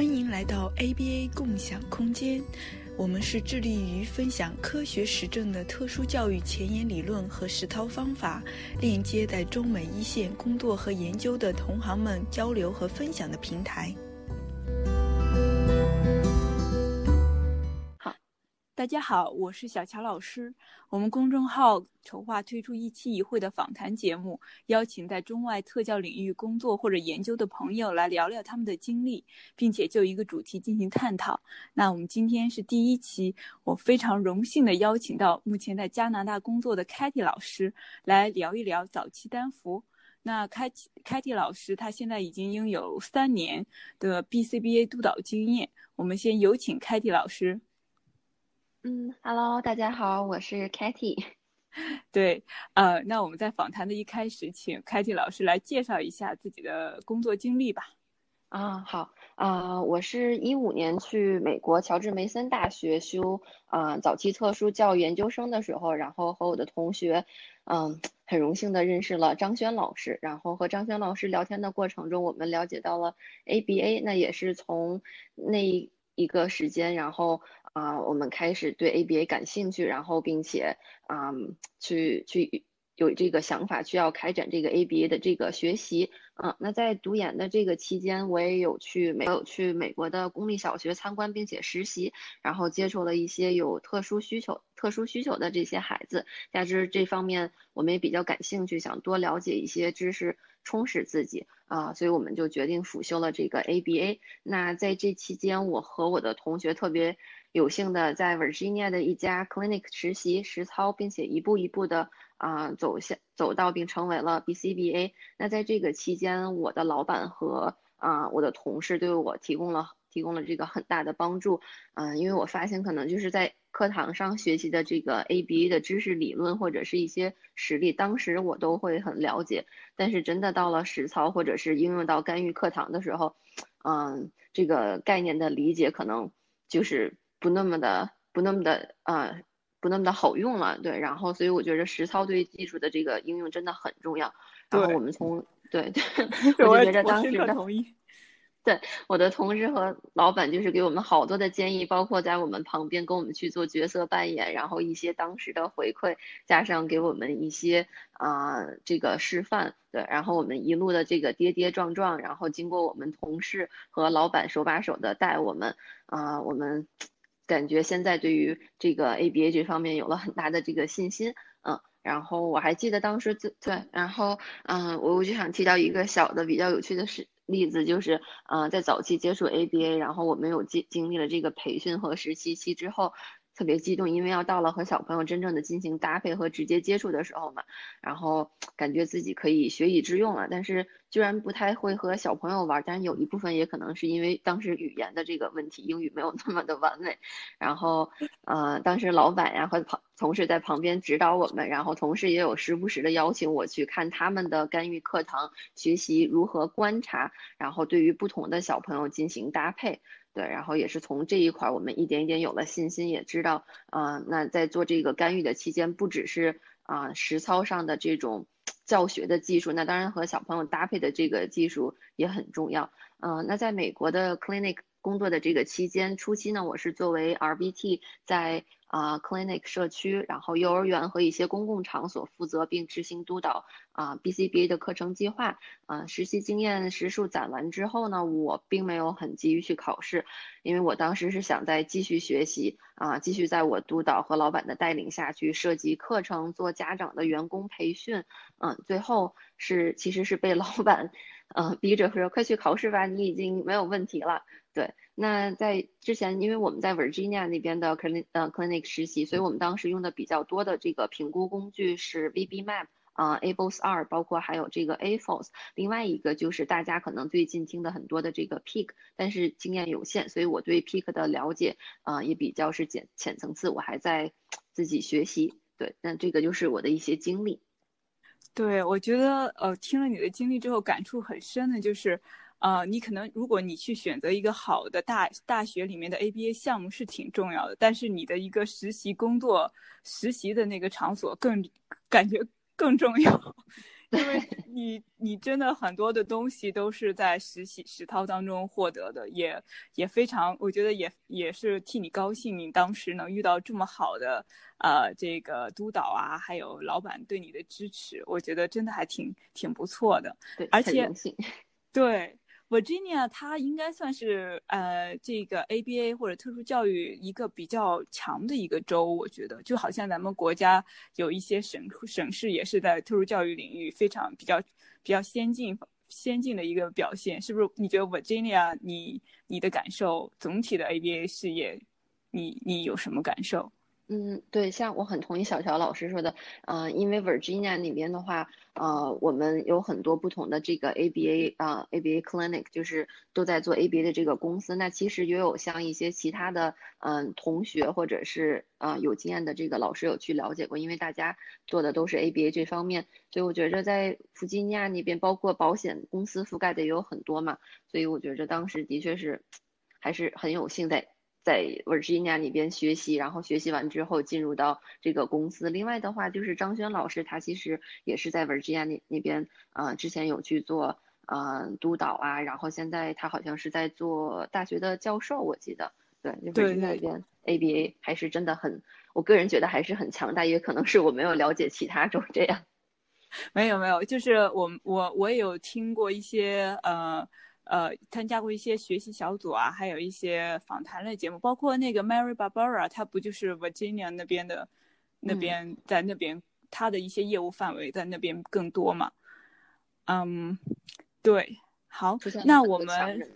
欢迎来到 ABA 共享空间。我们是致力于分享科学实证的特殊教育前沿理论和实操方法，链接在中美一线工作和研究的同行们交流和分享的平台。大家好，我是小乔老师。我们公众号筹划推出一期一会的访谈节目，邀请在中外特教领域工作或者研究的朋友来聊聊他们的经历，并且就一个主题进行探讨。那我们今天是第一期，我非常荣幸的邀请到目前在加拿大工作的 Katy 老师来聊一聊早期单服。那 Katy Katy 老师他现在已经拥有三年的 BCBA 督导经验。我们先有请 Katy 老师。嗯，Hello，大家好，我是 Katy。对，呃，那我们在访谈的一开始，请 Katy 老师来介绍一下自己的工作经历吧。啊，好，啊，我是一五年去美国乔治梅森大学修啊早期特殊教育研究生的时候，然后和我的同学，嗯，很荣幸的认识了张轩老师，然后和张轩老师聊天的过程中，我们了解到了 ABA，那也是从那一个时间，然后。啊，我们开始对 ABA 感兴趣，然后并且啊，去去有这个想法，去要开展这个 ABA 的这个学习。嗯，那在读研的这个期间，我也有去美有去美国的公立小学参观，并且实习，然后接触了一些有特殊需求、特殊需求的这些孩子。加之这方面，我们也比较感兴趣，想多了解一些知识。充实自己啊，所以我们就决定辅修了这个 ABA。那在这期间，我和我的同学特别有幸的在 Virginia 的一家 clinic 实习实操，并且一步一步的啊走向走到并成为了 BCBA。那在这个期间，我的老板和啊我的同事对我提供了提供了这个很大的帮助。嗯，因为我发现可能就是在课堂上学习的这个 ABA 的知识理论或者是一些实例，当时我都会很了解，但是真的到了实操或者是应用到干预课堂的时候，嗯，这个概念的理解可能就是不那么的不那么的呃不那么的好用了，对，然后所以我觉得实操对技术的这个应用真的很重要。然后我们从对对，我就觉得当时的。对我的同事和老板，就是给我们好多的建议，包括在我们旁边跟我们去做角色扮演，然后一些当时的回馈，加上给我们一些啊这个示范，对，然后我们一路的这个跌跌撞撞，然后经过我们同事和老板手把手的带我们，啊，我们感觉现在对于这个 ABA 这方面有了很大的这个信心，嗯，然后我还记得当时对，然后嗯，我我就想提到一个小的比较有趣的事。例子就是，嗯，在早期接触 ABA，然后我们有经经历了这个培训和实习期之后，特别激动，因为要到了和小朋友真正的进行搭配和直接接触的时候嘛，然后感觉自己可以学以致用了，但是。居然不太会和小朋友玩，但是有一部分也可能是因为当时语言的这个问题，英语没有那么的完美。然后，呃，当时老板呀和旁同事在旁边指导我们，然后同事也有时不时的邀请我去看他们的干预课堂，学习如何观察，然后对于不同的小朋友进行搭配。对，然后也是从这一块，我们一点一点有了信心，也知道，啊，那在做这个干预的期间，不只是啊实操上的这种。教学的技术，那当然和小朋友搭配的这个技术也很重要。嗯，那在美国的 clinic 工作的这个期间，初期呢，我是作为 RBT 在。啊，clinic 社区，然后幼儿园和一些公共场所负责并执行督导啊，BCBA 的课程计划。啊，实习经验时数攒完之后呢，我并没有很急于去考试，因为我当时是想再继续学习啊，继续在我督导和老板的带领下去设计课程，做家长的员工培训。嗯，最后是其实是被老板呃逼着说快去考试吧，你已经没有问题了。对。那在之前，因为我们在 Virginia 那边的 clinic 呃 clinic 实习，所以我们当时用的比较多的这个评估工具是 VB-MAP 啊，ABOS 二，包括还有这个 AFOS。另外一个就是大家可能最近听的很多的这个 Peak，但是经验有限，所以我对 Peak 的了解啊也比较是浅浅层次，我还在 自己学习。对，那这个就是我的一些经历。对，我觉得呃听了你的经历之后，感触很深的就是。呃，你可能如果你去选择一个好的大大学里面的 ABA 项目是挺重要的，但是你的一个实习工作实习的那个场所更感觉更重要，因为你你真的很多的东西都是在实习实操当中获得的，也也非常，我觉得也也是替你高兴，你当时能遇到这么好的呃这个督导啊，还有老板对你的支持，我觉得真的还挺挺不错的。对，而且 对。Virginia，它应该算是呃这个 ABA 或者特殊教育一个比较强的一个州，我觉得就好像咱们国家有一些省省市也是在特殊教育领域非常比较比较先进先进的一个表现，是不是？你觉得 Virginia，你你的感受，总体的 ABA 事业，你你有什么感受？嗯，对，像我很同意小乔老师说的，嗯，因为 Virginia 那边的话，呃，我们有很多不同的这个 ABA 啊，ABA clinic，就是都在做 ABA 的这个公司。那其实也有像一些其他的，嗯，同学或者是呃有经验的这个老师有去了解过，因为大家做的都是 ABA 这方面，所以我觉着在弗吉尼亚那边，包括保险公司覆盖的也有很多嘛，所以我觉着当时的确是 还是很有幸在。在 Virginia 那边学习，然后学习完之后进入到这个公司。另外的话，就是张轩老师，他其实也是在 Virginia 那那边，呃，之前有去做呃督导啊，然后现在他好像是在做大学的教授，我记得。对，就 Virginia 那边 ABA 还是真的很，我个人觉得还是很强大，也可能是我没有了解其他州这样。没有没有，就是我我我也有听过一些呃。呃，参加过一些学习小组啊，还有一些访谈类节目，包括那个 Mary Barbara，她不就是 Virginia 那边的，那边在那边，她的一些业务范围在那边更多嘛？嗯，对，好，那我们，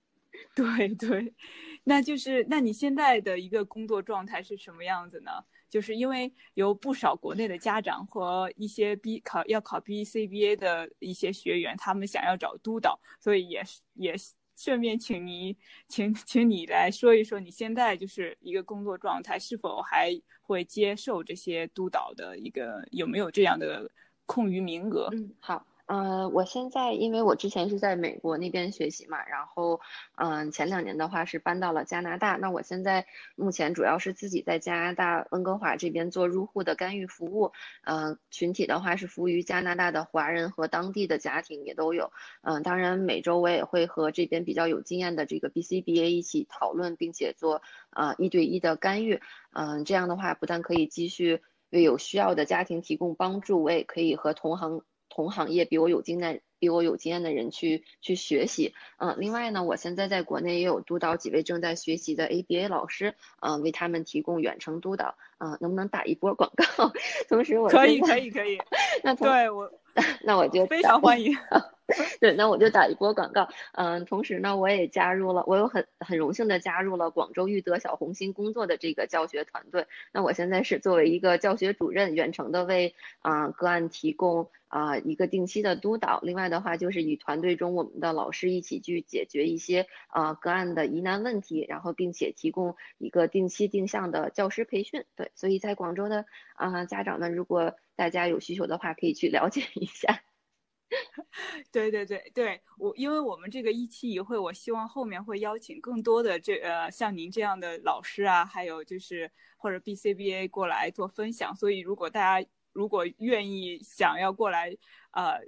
对对，那就是那你现在的一个工作状态是什么样子呢？就是因为有不少国内的家长和一些 B 考要考 BCBA 的一些学员，他们想要找督导，所以也是也顺便请你，请请你来说一说你现在就是一个工作状态，是否还会接受这些督导的一个有没有这样的空余名额？嗯，好。嗯，我现在因为我之前是在美国那边学习嘛，然后嗯，前两年的话是搬到了加拿大。那我现在目前主要是自己在加拿大温哥华这边做入户的干预服务。嗯，群体的话是服务于加拿大的华人和当地的家庭也都有。嗯，当然每周我也会和这边比较有经验的这个 BCBA 一起讨论，并且做呃一对一的干预。嗯，这样的话不但可以继续为有需要的家庭提供帮助，我也可以和同行。同行业比我有经验、比我有经验的人去去学习，嗯，另外呢，我现在在国内也有督导几位正在学习的 ABA 老师，嗯，为他们提供远程督导，嗯，能不能打一波广告？同时我可以可以可以，那对我 那我就非常欢迎。对，那我就打一波广告。嗯，同时呢，我也加入了，我有很很荣幸的加入了广州育德小红心工作的这个教学团队。那我现在是作为一个教学主任，远程的为啊个案提供啊一个定期的督导。另外的话，就是与团队中我们的老师一起去解决一些啊个案的疑难问题，然后并且提供一个定期定向的教师培训。对，所以在广州的啊家长们，如果大家有需求的话，可以去了解一下。对对对对，我因为我们这个一期一会，我希望后面会邀请更多的这呃像您这样的老师啊，还有就是或者 BCBA 过来做分享。所以如果大家如果愿意想要过来，呃，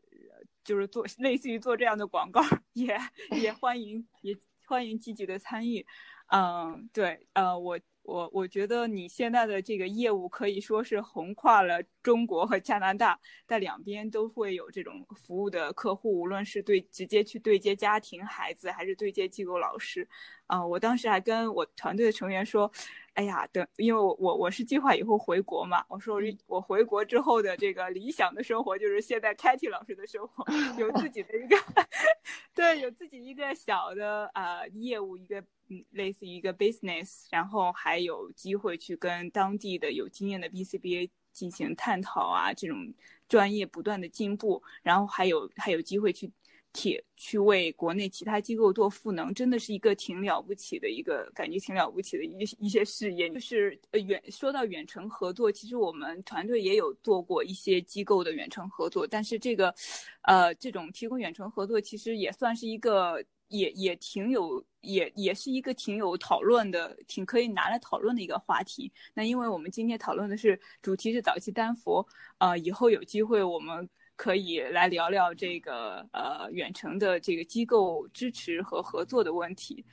就是做类似于做这样的广告，也也欢迎也欢迎积极的参与。嗯，对，呃，我。我我觉得你现在的这个业务可以说是横跨了中国和加拿大，在两边都会有这种服务的客户，无论是对直接去对接家庭、孩子，还是对接机构老师，啊，我当时还跟我团队的成员说，哎呀，等，因为我我我是计划以后回国嘛，我说我回国之后的这个理想的生活就是现在 Katy 老师的生活，有自己的一个，对，有自己一个小的啊业务一个。嗯，类似于一个 business，然后还有机会去跟当地的有经验的 BCBA 进行探讨啊，这种专业不断的进步，然后还有还有机会去铁去为国内其他机构做赋能，真的是一个挺了不起的一个感觉，挺了不起的一一些事业。就是呃远说到远程合作，其实我们团队也有做过一些机构的远程合作，但是这个，呃，这种提供远程合作其实也算是一个。也也挺有，也也是一个挺有讨论的，挺可以拿来讨论的一个话题。那因为我们今天讨论的是主题是早期丹佛，呃，以后有机会我们可以来聊聊这个呃远程的这个机构支持和合作的问题。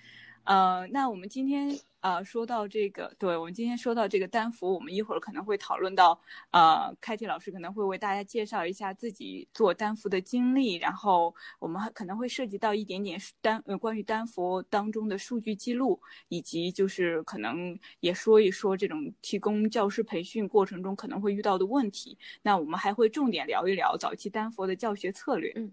呃，那我们今天啊说到这个，对我们今天说到这个单服，我们一会儿可能会讨论到，呃，开题老师可能会为大家介绍一下自己做单服的经历，然后我们还可能会涉及到一点点单呃关于单服当中的数据记录，以及就是可能也说一说这种提供教师培训过程中可能会遇到的问题。那我们还会重点聊一聊早期单佛的教学策略。嗯，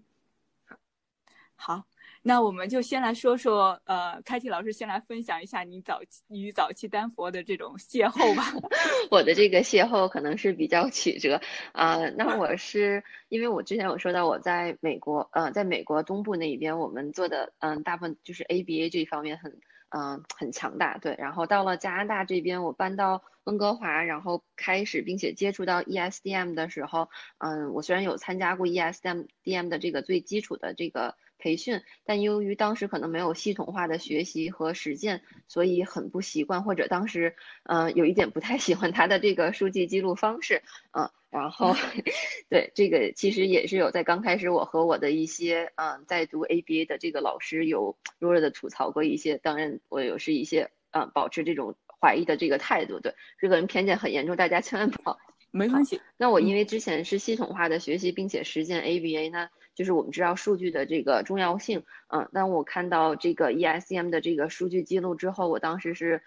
好。那我们就先来说说，呃，开题老师先来分享一下你早期与早期丹佛的这种邂逅吧。我的这个邂逅可能是比较曲折啊。那我是因为我之前有说到我在美国，呃，在美国东部那一边，我们做的嗯大部分就是 ABA 这一方面很嗯很强大，对。然后到了加拿大这边，我搬到温哥华，然后开始并且接触到 ESDM 的时候，嗯，我虽然有参加过 ESDM DM 的这个最基础的这个。培训，但由于当时可能没有系统化的学习和实践，所以很不习惯，或者当时，嗯，有一点不太喜欢他的这个书记记录方式，嗯，然后，对这个其实也是有在刚开始，我和我的一些，嗯，在读 ABA 的这个老师有弱弱的吐槽过一些，当然我有是一些，嗯，保持这种怀疑的这个态度，对，这个人偏见很严重，大家千万不要。没关系。那我因为之前是系统化的学习并且实践 ABA 呢。就是我们知道数据的这个重要性，嗯，当我看到这个 ESDM 的这个数据记录之后，我当时是，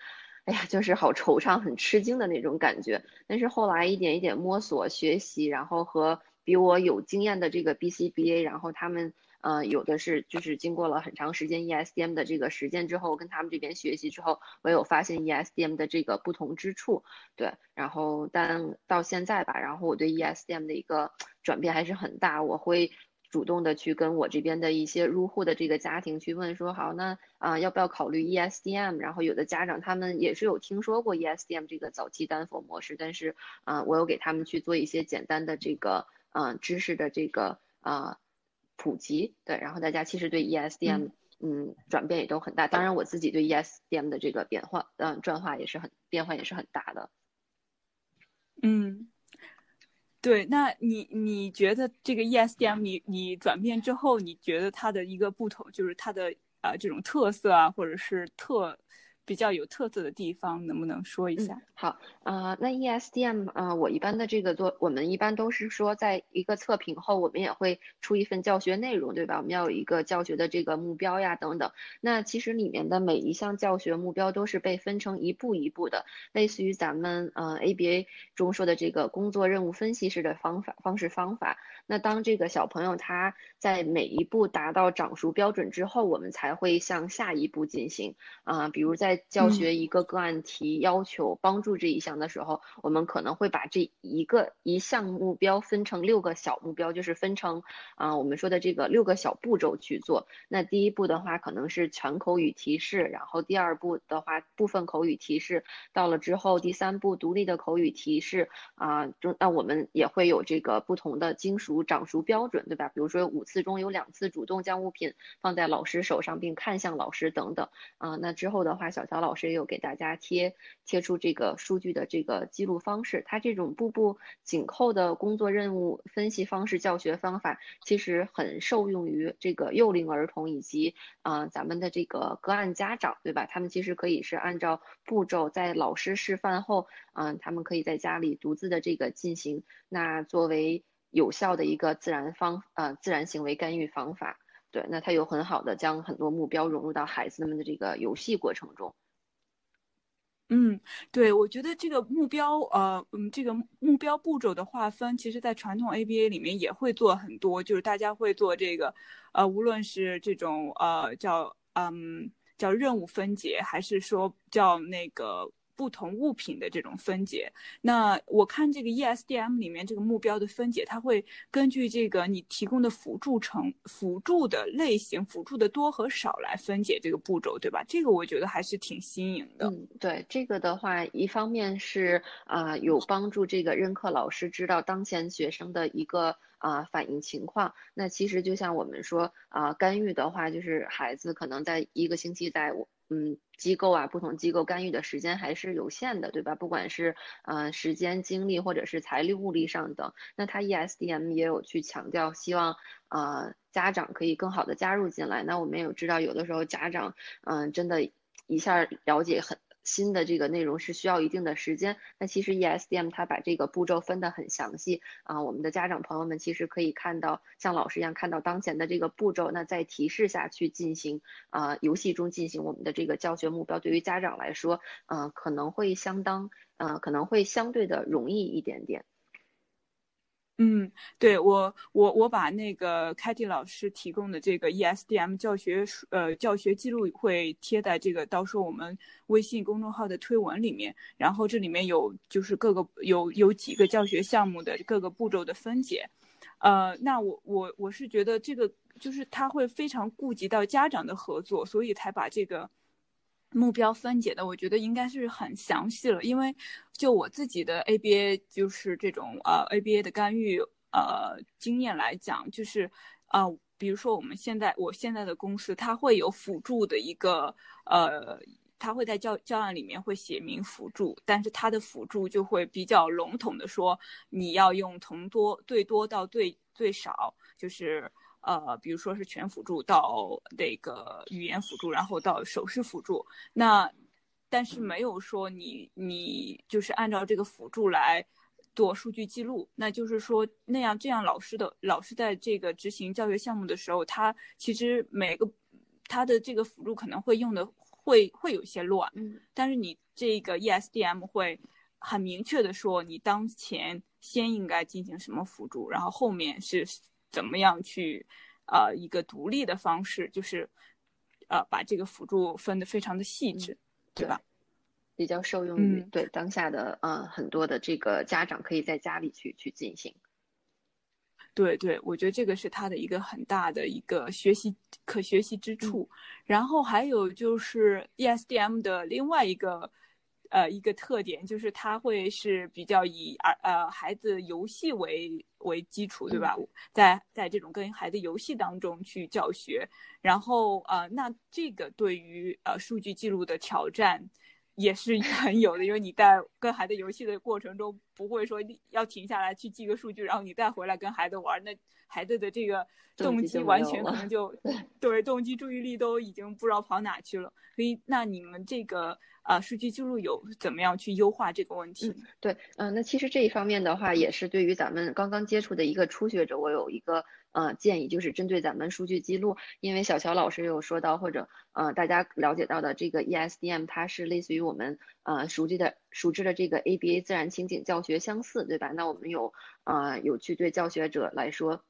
哎呀，就是好惆怅、很吃惊的那种感觉。但是后来一点一点摸索学习，然后和比我有经验的这个 BCBA，然后他们，呃，有的是就是经过了很长时间 ESDM 的这个实践之后，跟他们这边学习之后，我有发现 ESDM 的这个不同之处，对，然后但到现在吧，然后我对 ESDM 的一个转变还是很大，我会。主动的去跟我这边的一些入户的这个家庭去问说好，那啊要不要考虑 ESDM？然后有的家长他们也是有听说过 ESDM 这个早期单否模式，但是啊我有给他们去做一些简单的这个嗯知识的这个啊普及，对，然后大家其实对 ESDM 嗯转变也都很大，当然我自己对 ESDM 的这个变化嗯转化也是很变化也是很大的，嗯。对，那你你觉得这个 ESDM 你你转变之后，你觉得它的一个不同，就是它的啊这种特色啊，或者是特。比较有特色的地方，能不能说一下？好，呃，那 ESDM 啊，我一般的这个做，我们一般都是说，在一个测评后，我们也会出一份教学内容，对吧？我们要有一个教学的这个目标呀，等等。那其实里面的每一项教学目标都是被分成一步一步的，类似于咱们呃 ABA 中说的这个工作任务分析式的方法方式方法。那当这个小朋友他在每一步达到掌熟标准之后，我们才会向下一步进行啊，比如在教学一个个案题要求帮助这一项的时候，我们可能会把这一个一项目标分成六个小目标，就是分成啊我们说的这个六个小步骤去做。那第一步的话可能是全口语提示，然后第二步的话部分口语提示，到了之后第三步独立的口语提示啊，中那我们也会有这个不同的精熟掌熟标准，对吧？比如说五次中有两次主动将物品放在老师手上并看向老师等等啊。那之后的话小。小老师也有给大家贴贴出这个数据的这个记录方式，它这种步步紧扣的工作任务分析方式教学方法，其实很受用于这个幼龄儿童以及啊咱们的这个个案家长，对吧？他们其实可以是按照步骤在老师示范后，嗯，他们可以在家里独自的这个进行，那作为有效的一个自然方呃自然行为干预方法。对，那他有很好的将很多目标融入到孩子们的这个游戏过程中。嗯，对，我觉得这个目标，呃，嗯，这个目标步骤的划分，其实在传统 ABA 里面也会做很多，就是大家会做这个，呃，无论是这种呃叫嗯叫任务分解，还是说叫那个。不同物品的这种分解，那我看这个 ESDM 里面这个目标的分解，它会根据这个你提供的辅助成辅助的类型、辅助的多和少来分解这个步骤，对吧？这个我觉得还是挺新颖的。嗯，对，这个的话，一方面是啊有帮助这个任课老师知道当前学生的一个。啊，反映情况。那其实就像我们说啊，干预的话，就是孩子可能在一个星期在嗯机构啊，不同机构干预的时间还是有限的，对吧？不管是呃时间、精力或者是财力、物力上等，那它 ESDM 也有去强调，希望呃家长可以更好的加入进来。那我们也知道，有的时候家长嗯真的一下了解很。新的这个内容是需要一定的时间，那其实 ESDM 它把这个步骤分得很详细啊，我们的家长朋友们其实可以看到，像老师一样看到当前的这个步骤，那在提示下去进行啊，游戏中进行我们的这个教学目标，对于家长来说，嗯，可能会相当，嗯，可能会相对的容易一点点。嗯，对我我我把那个凯蒂老师提供的这个 ESDM 教学呃教学记录会贴在这个到时候我们微信公众号的推文里面，然后这里面有就是各个有有几个教学项目的各个步骤的分解，呃，那我我我是觉得这个就是他会非常顾及到家长的合作，所以才把这个。目标分解的，我觉得应该是很详细了，因为就我自己的 ABA 就是这种呃 ABA 的干预呃经验来讲，就是呃比如说我们现在我现在的公司，它会有辅助的一个呃，它会在教教案里面会写明辅助，但是它的辅助就会比较笼统的说，你要用从多最多到最最少，就是。呃，比如说是全辅助到那个语言辅助，然后到手势辅助，那但是没有说你你就是按照这个辅助来做数据记录，那就是说那样这样老师的老师在这个执行教学项目的时候，他其实每个他的这个辅助可能会用的会会有些乱，嗯，但是你这个 ESDM 会很明确的说你当前先应该进行什么辅助，然后后面是。怎么样去，呃，一个独立的方式，就是，呃，把这个辅助分得非常的细致，对吧？比较受用于对当下的呃很多的这个家长可以在家里去去进行。对对，我觉得这个是他的一个很大的一个学习可学习之处。然后还有就是 ESDM 的另外一个。呃，一个特点就是它会是比较以儿呃孩子游戏为为基础，对吧？在在这种跟孩子游戏当中去教学，然后呃，那这个对于呃数据记录的挑战也是 很有的，因为你在跟孩子游戏的过程中，不会说要停下来去记个数据，然后你再回来跟孩子玩，那孩子的这个动机完全可能就 对动机注意力都已经不知道跑哪去了。所以，那你们这个。啊，数据记录有怎么样去优化这个问题？嗯，对，嗯，那其实这一方面的话，也是对于咱们刚刚接触的一个初学者，我有一个呃建议，就是针对咱们数据记录，因为小乔老师有说到，或者呃大家了解到的这个 ESDM，它是类似于我们呃熟悉的熟知的这个 ABA 自然情景教学相似，对吧？那我们有呃有去对教学者来说。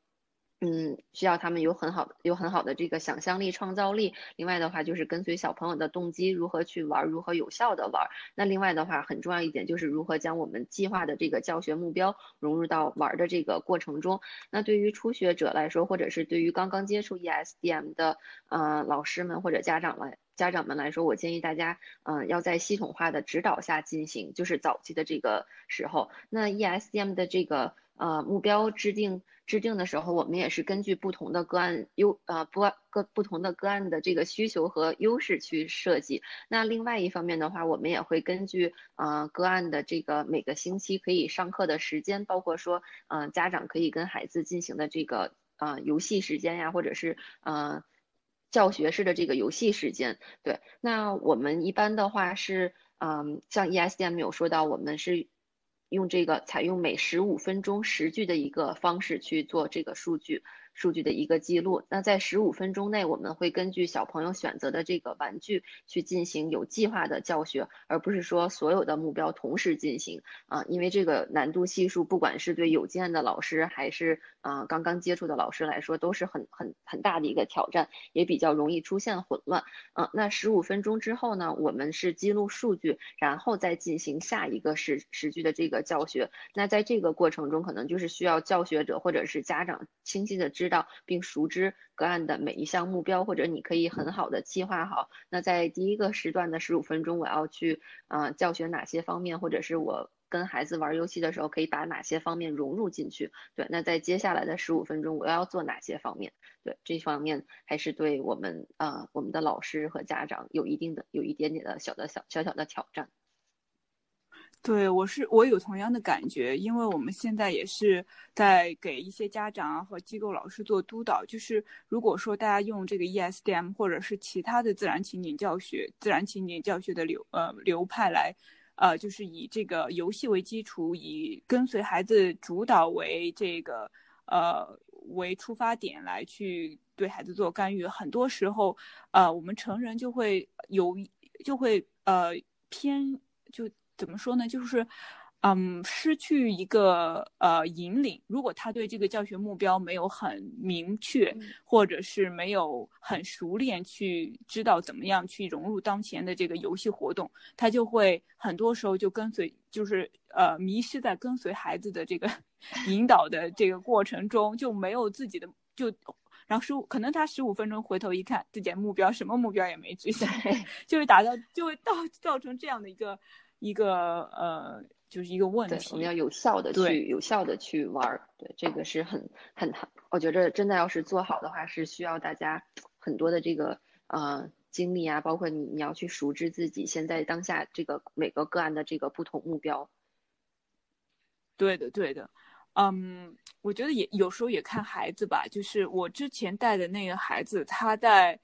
嗯，需要他们有很好的、有很好的这个想象力、创造力。另外的话，就是跟随小朋友的动机，如何去玩，如何有效的玩。那另外的话，很重要一点就是如何将我们计划的这个教学目标融入到玩的这个过程中。那对于初学者来说，或者是对于刚刚接触 ESDM 的呃老师们或者家长来家长们来说，我建议大家嗯要在系统化的指导下进行，就是早期的这个时候。那 ESDM 的这个。呃，目标制定制定的时候，我们也是根据不同的个案优呃不各不同的个案的这个需求和优势去设计。那另外一方面的话，我们也会根据呃个案的这个每个星期可以上课的时间，包括说呃家长可以跟孩子进行的这个呃游戏时间呀，或者是呃教学式的这个游戏时间。对，那我们一般的话是嗯，像 ESDM 有说到，我们是。用这个采用每十五分钟十句的一个方式去做这个数据。数据的一个记录，那在十五分钟内，我们会根据小朋友选择的这个玩具去进行有计划的教学，而不是说所有的目标同时进行啊，因为这个难度系数，不管是对有经验的老师还是啊刚刚接触的老师来说，都是很很很大的一个挑战，也比较容易出现混乱。嗯，那十五分钟之后呢，我们是记录数据，然后再进行下一个时时句的这个教学。那在这个过程中，可能就是需要教学者或者是家长清晰的知。知道并熟知个案的每一项目标，或者你可以很好的计划好。那在第一个时段的十五分钟，我要去啊教学哪些方面，或者是我跟孩子玩游戏的时候，可以把哪些方面融入进去？对，那在接下来的十五分钟，我要做哪些方面？对，这方面还是对我们啊，我们的老师和家长有一定的、有一点点的小的小小小的挑战。对我是我有同样的感觉，因为我们现在也是在给一些家长啊和机构老师做督导。就是如果说大家用这个 ESDM 或者是其他的自然情景教学、自然情景教学的流呃流派来，呃，就是以这个游戏为基础，以跟随孩子主导为这个呃为出发点来去对孩子做干预，很多时候呃我们成人就会有就会呃偏就。怎么说呢？就是，嗯，失去一个呃引领。如果他对这个教学目标没有很明确，或者是没有很熟练去知道怎么样去融入当前的这个游戏活动，他就会很多时候就跟随，就是呃迷失在跟随孩子的这个 引导的这个过程中，就没有自己的就，然后十五可能他十五分钟回头一看，自己的目标什么目标也没执行，就会达到就会造造成这样的一个。一个呃，就是一个问题。我们要有效的去有效的去玩儿，对这个是很很我觉着真的要是做好的话，是需要大家很多的这个呃精力啊，包括你你要去熟知自己现在当下这个每个个案的这个不同目标。对的，对的，嗯，我觉得也有时候也看孩子吧，就是我之前带的那个孩子，他在。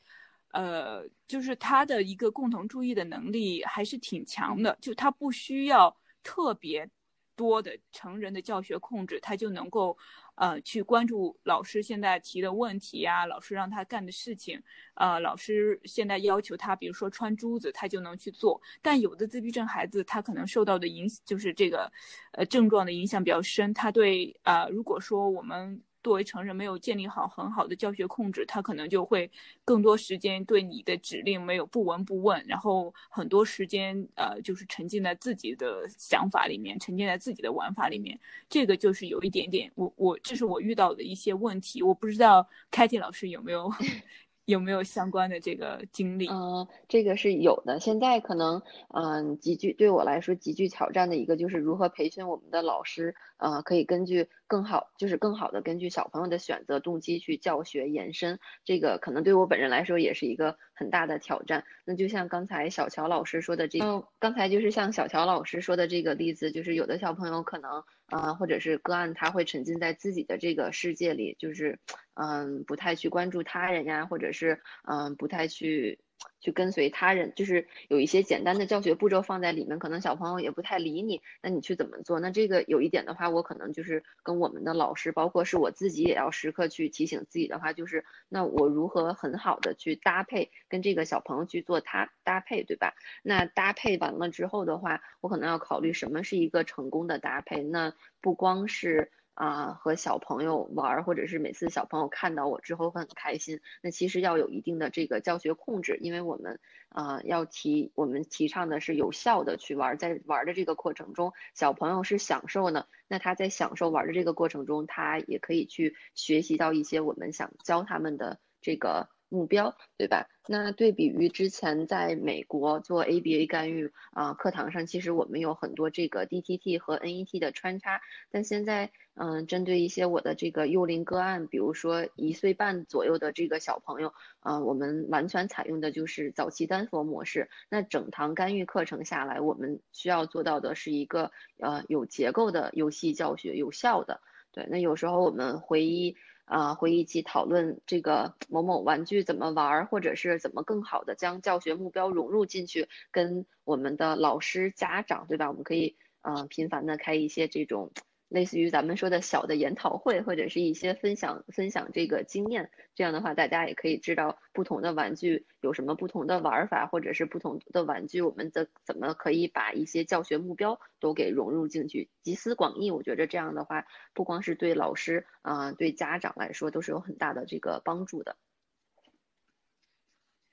呃，就是他的一个共同注意的能力还是挺强的，就他不需要特别多的成人的教学控制，他就能够呃去关注老师现在提的问题呀，老师让他干的事情，呃，老师现在要求他，比如说穿珠子，他就能去做。但有的自闭症孩子，他可能受到的影就是这个呃症状的影响比较深，他对啊，如果说我们。作为成人没有建立好很好的教学控制，他可能就会更多时间对你的指令没有不闻不问，然后很多时间呃就是沉浸在自己的想法里面，沉浸在自己的玩法里面，这个就是有一点点我我这是我遇到的一些问题，我不知道凯蒂老师有没有。有没有相关的这个经历？嗯，这个是有的。现在可能，嗯，极具对我来说极具挑战的一个就是如何培训我们的老师，呃，可以根据更好，就是更好的根据小朋友的选择动机去教学延伸。这个可能对我本人来说也是一个很大的挑战。那就像刚才小乔老师说的这，嗯，刚才就是像小乔老师说的这个例子，就是有的小朋友可能。啊，或者是个案，他会沉浸在自己的这个世界里，就是，嗯，不太去关注他人呀，或者是，嗯，不太去。去跟随他人，就是有一些简单的教学步骤放在里面，可能小朋友也不太理你，那你去怎么做？那这个有一点的话，我可能就是跟我们的老师，包括是我自己，也要时刻去提醒自己的话，就是那我如何很好的去搭配，跟这个小朋友去做他搭配，对吧？那搭配完了之后的话，我可能要考虑什么是一个成功的搭配，那不光是。啊，和小朋友玩，或者是每次小朋友看到我之后会很开心。那其实要有一定的这个教学控制，因为我们啊要提，我们提倡的是有效的去玩，在玩的这个过程中，小朋友是享受呢。那他在享受玩的这个过程中，他也可以去学习到一些我们想教他们的这个。目标对吧？那对比于之前在美国做 ABA 干预啊，课堂上其实我们有很多这个 DTT 和 NET 的穿插，但现在嗯，针对一些我的这个幼龄个案，比如说一岁半左右的这个小朋友，啊，我们完全采用的就是早期单佛模式。那整堂干预课程下来，我们需要做到的是一个呃有结构的游戏教学，有效的。对，那有时候我们回忆。啊，会一起讨论这个某某玩具怎么玩，或者是怎么更好的将教学目标融入进去，跟我们的老师、家长，对吧？我们可以嗯频繁的开一些这种。类似于咱们说的小的研讨会，或者是一些分享分享这个经验，这样的话，大家也可以知道不同的玩具有什么不同的玩法，或者是不同的玩具，我们的怎么可以把一些教学目标都给融入进去，集思广益。我觉得这样的话，不光是对老师啊，对家长来说都是有很大的这个帮助的。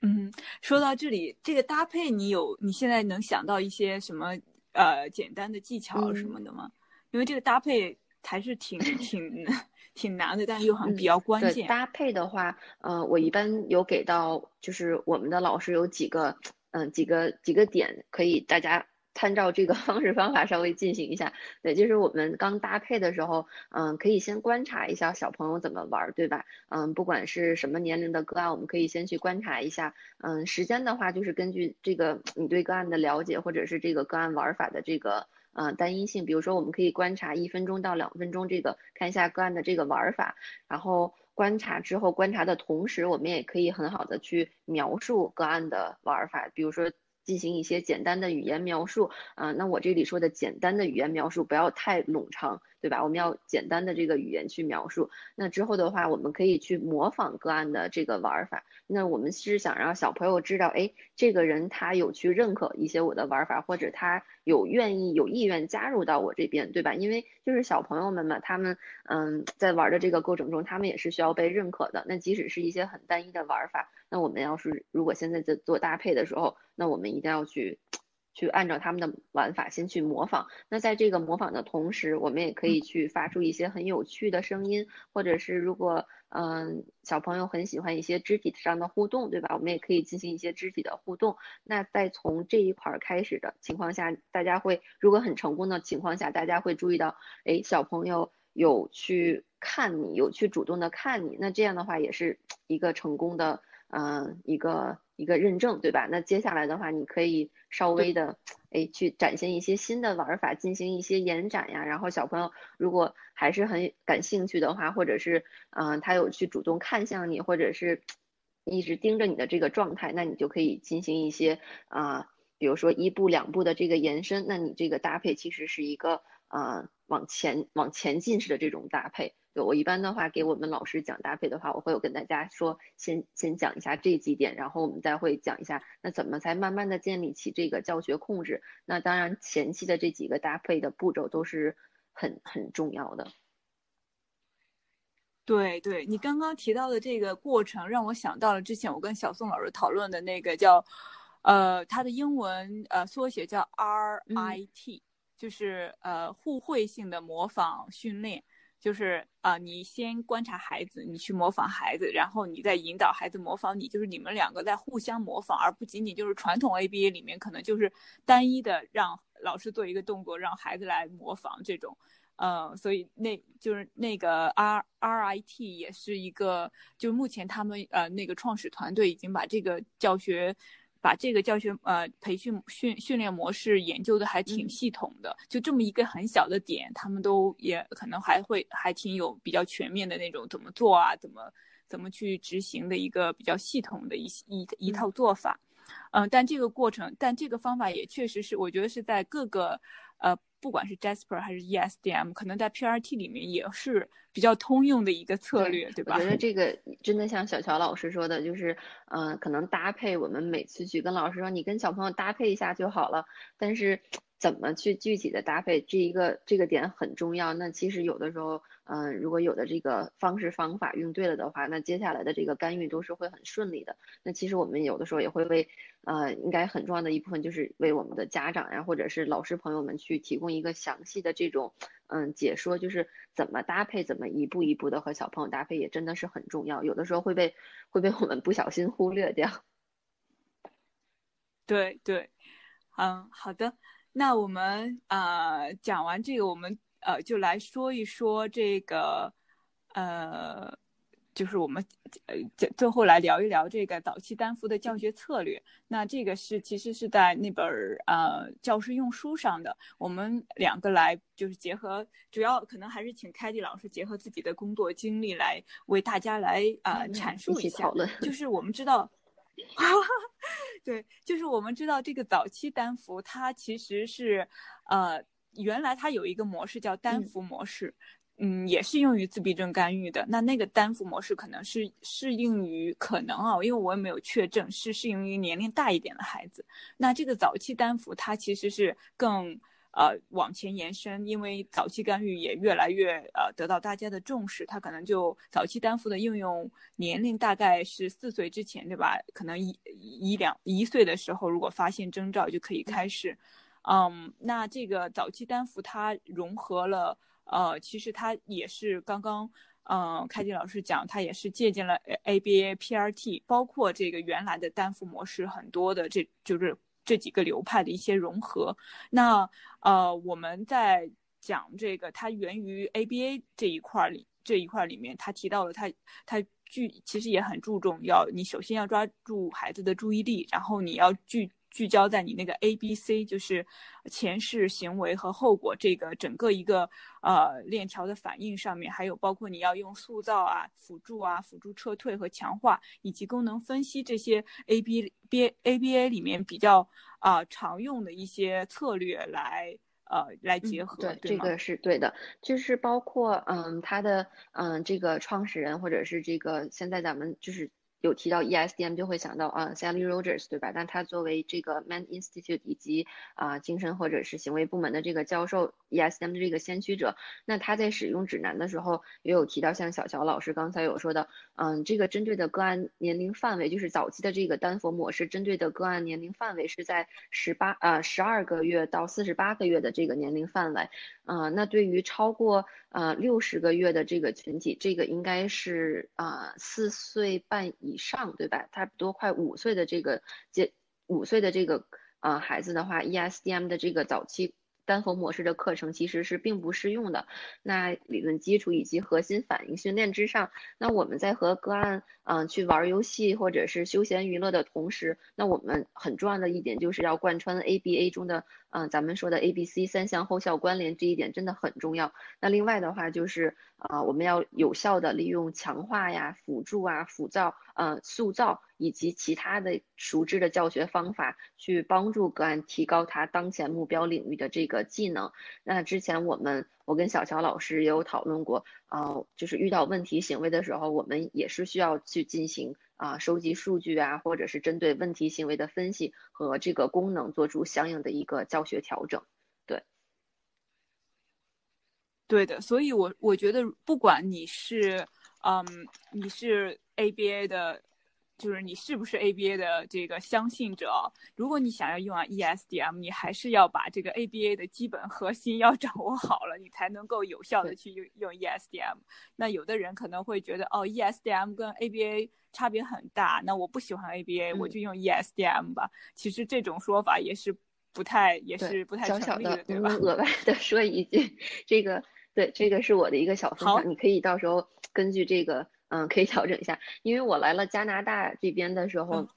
嗯，说到这里，这个搭配你有你现在能想到一些什么呃简单的技巧什么的吗？因为这个搭配还是挺 挺挺难的，但又很比较关键。搭配的话，呃，我一般有给到，就是我们的老师有几个，嗯，几个几个点可以大家参照这个 方式方法稍微进行一下。对，就是我们刚搭配的时候，嗯，可以先观察一下小朋友怎么玩，对吧？嗯，不管是什么年龄的个案，我们可以先去观察一下。嗯，时间的话，就是根据这个 你对个案的了解，或者是这个个案玩法的这个。嗯，单一性，比如说我们可以观察一分钟到两分钟，这个看一下个案的这个玩法，然后观察之后，观察的同时，我们也可以很好的去描述个案的玩法，比如说。进行一些简单的语言描述，啊，那我这里说的简单的语言描述不要太冗长，对吧？我们要简单的这个语言去描述。那之后的话，我们可以去模仿个案的这个玩法。那我们是想让小朋友知道，哎，这个人他有去认可一些我的玩法，或者他有愿意有意愿加入到我这边，对吧？因为就是小朋友们嘛，他们嗯，在玩的这个过程中，他们也是需要被认可的。那即使是一些很单一的玩法。那我们要是如果现在在做搭配的时候，那我们一定要去去按照他们的玩法先去模仿。那在这个模仿的同时，我们也可以去发出一些很有趣的声音，或者是如果嗯小朋友很喜欢一些肢体上的互动，对吧？我们也可以进行一些肢体的互动。那在从这一块开始的情况下，大家会如果很成功的情况下，大家会注意到，哎，小朋友有去看你，有去主动的看你，那这样的话也是一个成功的。嗯，一个一个认证，对吧？那接下来的话，你可以稍微的，哎，去展现一些新的玩法，进行一些延展呀。然后小朋友如果还是很感兴趣的话，或者是嗯，他有去主动看向你，或者是一直盯着你的这个状态，那你就可以进行一些啊，比如说一步两步的这个延伸。那你这个搭配其实是一个啊，往前往前进式的这种搭配。对我一般的话，给我们老师讲搭配的话，我会有跟大家说，先先讲一下这几点，然后我们再会讲一下，那怎么才慢慢的建立起这个教学控制。那当然前期的这几个搭配的步骤都是很很重要的。对对，你刚刚提到的这个过程，让我想到了之前我跟小宋老师讨论的那个叫，呃，它的英文呃缩写叫 RIT，就是呃互惠性的模仿训练。就是啊，你先观察孩子，你去模仿孩子，然后你再引导孩子模仿你，就是你们两个在互相模仿，而不仅仅就是传统 ABA 里面可能就是单一的让老师做一个动作，让孩子来模仿这种，呃，所以那就是那个 R RIT 也是一个，就目前他们呃那个创始团队已经把这个教学。把这个教学呃培训训训练模式研究的还挺系统的，就这么一个很小的点，他们都也可能还会还挺有比较全面的那种怎么做啊，怎么怎么去执行的一个比较系统的一一一套做法，嗯，但这个过程，但这个方法也确实是我觉得是在各个呃。不管是 Jasper 还是 ESDM，可能在 PRT 里面也是比较通用的一个策略，对吧？我觉得 这个真的像小乔老师说的，就是，嗯，可能搭配我们每次去跟老师说，你跟小朋友搭配一下就好了，但是。怎么去具体的搭配这一个这个点很重要。那其实有的时候，嗯，如果有的这个方式方法用对了的话，那接下来的这个干预都是会很顺利的。那其实我们有的时候也会为，呃，应该很重要的一部分就是为我们的家长呀，或者是老师朋友们去提供一个详细的这种，嗯，解说，就是怎么搭配，怎么一步一步的和小朋友搭配，也真的是很重要。有的时候会被会被我们不小心忽略掉。对对，嗯，好的。那我们呃讲完这个，我们呃就来说一说这个呃，就是我们呃最后来聊一聊这个早期单幅的教学策略。那这个是其实是在那本呃教师用书上的。我们两个来就是结合，主要可能还是请凯蒂老师结合自己的工作经历来为大家来呃阐述一下。就是我们知道。对，就是我们知道这个早期单服，它其实是，呃，原来它有一个模式叫单服模式，嗯，也是用于自闭症干预的。那那个单服模式可能是适应于可能啊，因为我也没有确证，是适应于年龄大一点的孩子。那这个早期单服，它其实是更。呃，往前延伸，因为早期干预也越来越呃得到大家的重视，它可能就早期单幅的应用年龄大概是四岁之前，对吧？可能一一两一岁的时候，如果发现征兆就可以开始。嗯，那这个早期单幅它融合了，呃，其实它也是刚刚嗯开迪老师讲，它也是借鉴了 ABA PRT，包括这个原来的单幅模式很多的，这就是。这几个流派的一些融合。那呃，我们在讲这个，它源于 ABA 这一块里这一块里面，他提到了他他具其实也很注重要你首先要抓住孩子的注意力，然后你要聚。聚焦在你那个 A B C，就是前世行为和后果这个整个一个呃链条的反应上面，还有包括你要用塑造啊、辅助啊、辅助撤退和强化，以及功能分析这些 A B B A B A 里面比较啊常用的一些策略来呃来结合。对，这个是对的，就是包括嗯他的嗯这个创始人或者是这个现在咱们就是。有提到 ESDM 就会想到啊，Sally Rogers 对吧？但他作为这个 Man Institute 以及啊精神或者是行为部门的这个教授，ESDM 的这个先驱者，那他在使用指南的时候也有提到，像小乔老师刚才有说的，嗯，这个针对的个案年龄范围，就是早期的这个丹佛模式针对的个案年龄范围是在十八啊十二个月到四十八个月的这个年龄范围，啊，那对于超过呃六十个月的这个群体，这个应该是啊四岁半以。以上对吧？差不多快五岁的这个阶，五岁的这个呃孩子的话，ESDM 的这个早期。单佛模式的课程其实是并不适用的。那理论基础以及核心反应训练之上，那我们在和个案嗯去玩游戏或者是休闲娱乐的同时，那我们很重要的一点就是要贯穿 ABA 中的嗯咱们说的 ABC 三项后效关联这一点真的很重要。那另外的话就是啊我们要有效的利用强化呀、辅助啊、辅造、呃塑造。以及其他的熟知的教学方法，去帮助个案提高他当前目标领域的这个技能。那之前我们我跟小乔老师也有讨论过，啊，就是遇到问题行为的时候，我们也是需要去进行啊收集数据啊，或者是针对问题行为的分析和这个功能做出相应的一个教学调整。对，对的，所以我我觉得不管你是嗯你是 ABA 的。就是你是不是 ABA 的这个相信者？如果你想要用啊 ESDM，你还是要把这个 ABA 的基本核心要掌握好了，你才能够有效的去用用 ESDM。那有的人可能会觉得，哦，ESDM 跟 ABA 差别很大，那我不喜欢 ABA，我就用 ESDM 吧。其实这种说法也是不太，也是不太成立的，对吧？额外的说一句，这个对，这个是我的一个小分享，你可以到时候 根据这个。嗯，可以调整一下，因为我来了加拿大这边的时候，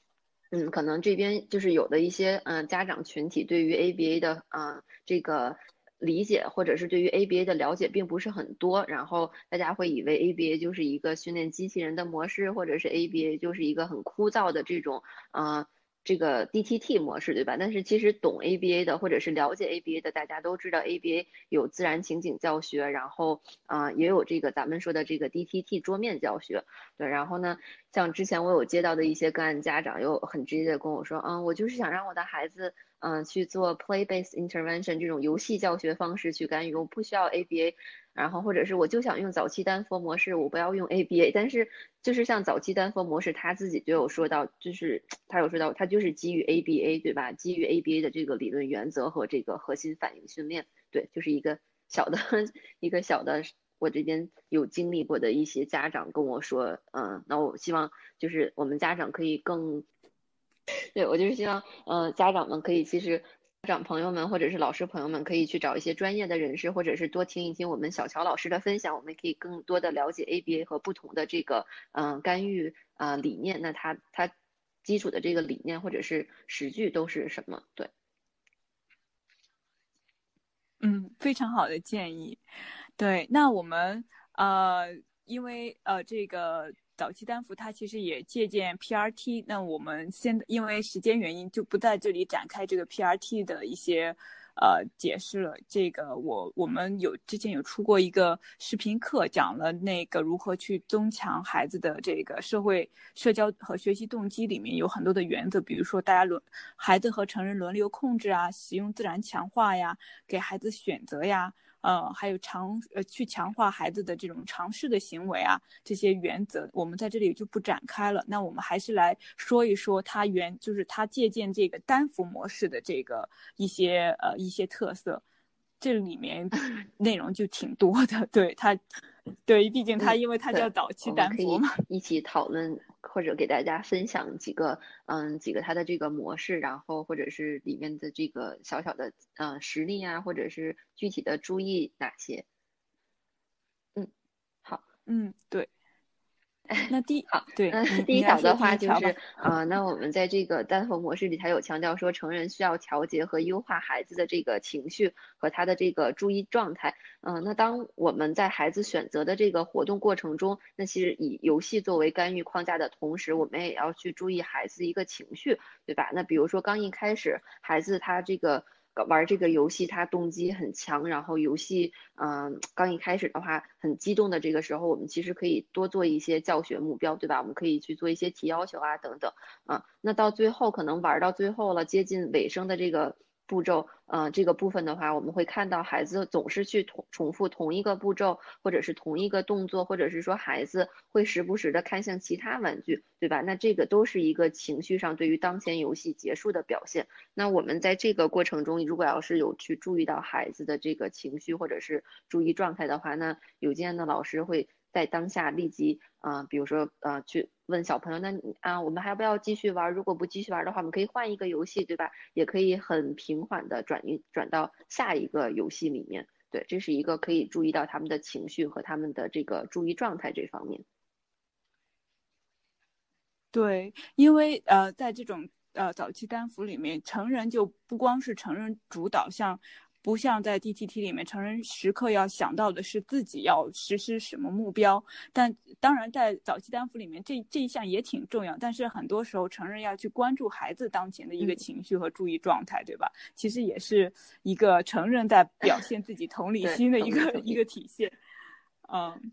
嗯，可能这边就是有的一些嗯家长群体对于 ABA 的嗯这个理解，或者是对于 ABA 的了解并不是很多，然后大家会以为 ABA 就是一个训练机器人的模式，或者是 ABA 就是一个很枯燥的这种嗯。这个 DTT 模式对吧？但是其实懂 ABA 的或者是了解 ABA 的，大家都知道 ABA 有自然情景教学，然后啊也有这个咱们说的这个 DTT 桌面教学。对，然后呢，像之前我有接到的一些个案家长，有很直接的跟我说，嗯，我就是想让我的孩子。嗯，去做 play-based intervention 这种游戏教学方式去干预，我不需要 ABA，然后或者是我就想用早期单佛模式，我不要用 ABA。但是就是像早期单佛模式，他自己就有说到，就是他有说到，他就是基于 ABA，对吧？基于 ABA 的这个理论原则和这个核心反应训练，对，就是一个小的 一个小的，我这边有经历过的一些家长跟我说，嗯，那我希望就是我们家长可以更。对，我就是希望，嗯，家长们可以，其实家长朋友们或者是老师朋友们可以去找一些专业的人士，或者是多听一听我们小乔老师的分享，我们可以更多的了解 ABA 和不同的这个，嗯，干预啊理念。那它它基础的这个理念或者是实据都是什么？对，嗯，非常好的建议。对，那我们呃，因为呃这个。早期单幅它其实也借鉴 PRT，那我们先因为时间原因就不在这里展开这个 PRT 的一些呃解释了。这个我我们有之前有出过一个视频课，讲了那个如何去增强孩子的这个社会社交和学习动机，里面有很多的原则，比如说大家轮孩子和成人轮流控制啊，使用自然强化呀，给孩子选择呀。呃，还有尝呃去强化孩子的这种尝试的行为啊，这些原则我们在这里就不展开了。那我们还是来说一说它原就是它借鉴这个单幅模式的这个一些呃一些特色，这里面 内容就挺多的。对它，对，毕竟它嗯因为它叫早期我们可以丹佛嘛。一起讨论，或者给大家分享几个，嗯，几个它的这个模式，然后或者是里面的这个小小的，嗯，实例啊，或者是具体的注意哪些。嗯，好，嗯，对。那第好，对，嗯，第一条的话就是，呃，那我们在这个丹佛模式里，它有强调说，成人需要调节和优化孩子的这个情绪和他的这个注意状态。嗯、那当我们在孩子选择的这个活动过程中，那其实以游戏作为干预框架的同时，我们也要去注意孩子的一个情绪，对吧？那比如说刚一开始，孩子他这个。玩这个游戏，他动机很强，然后游戏，嗯、刚一开始的话很激动的这个时候，我们其实可以多做一些教学目标，对吧？我们可以去做一些提要求啊，等等，啊，那到最后可能玩到最后了，接近尾声的这个步骤，呃，这个部分的话，我们会看到孩子总是去重重复同一个步骤，或者是同一个动作，或者是说孩子会时不时的看向其他玩具，对吧？那这个都是一个情绪上对于当前游戏结束的表现。那我们在这个过程中，如果要是有去注意到孩子的这个情绪或者是注意状态的话，那有经验的老师会在当下立即，呃，比如说，呃，去问小朋友，那你啊，我们还要不要继续玩？如果不继续玩的话，我们可以换一个游戏，对吧？也可以很平缓的转移转到下一个游戏里面。对，这是一个可以注意到他们的情绪和他们的这个注意状态这方面。对，因为呃，在这种呃早期单服里面，成人就不光是成人主导，像不像在 DTT 里面，成人时刻要想到的是自己要实施什么目标。但当然，在早期单服里面，这这一项也挺重要。但是很多时候，成人要去关注孩子当前的一个嗯情绪和注意状态，对吧？其实也是一个成人在表现自己同理心的一个一个体现。嗯，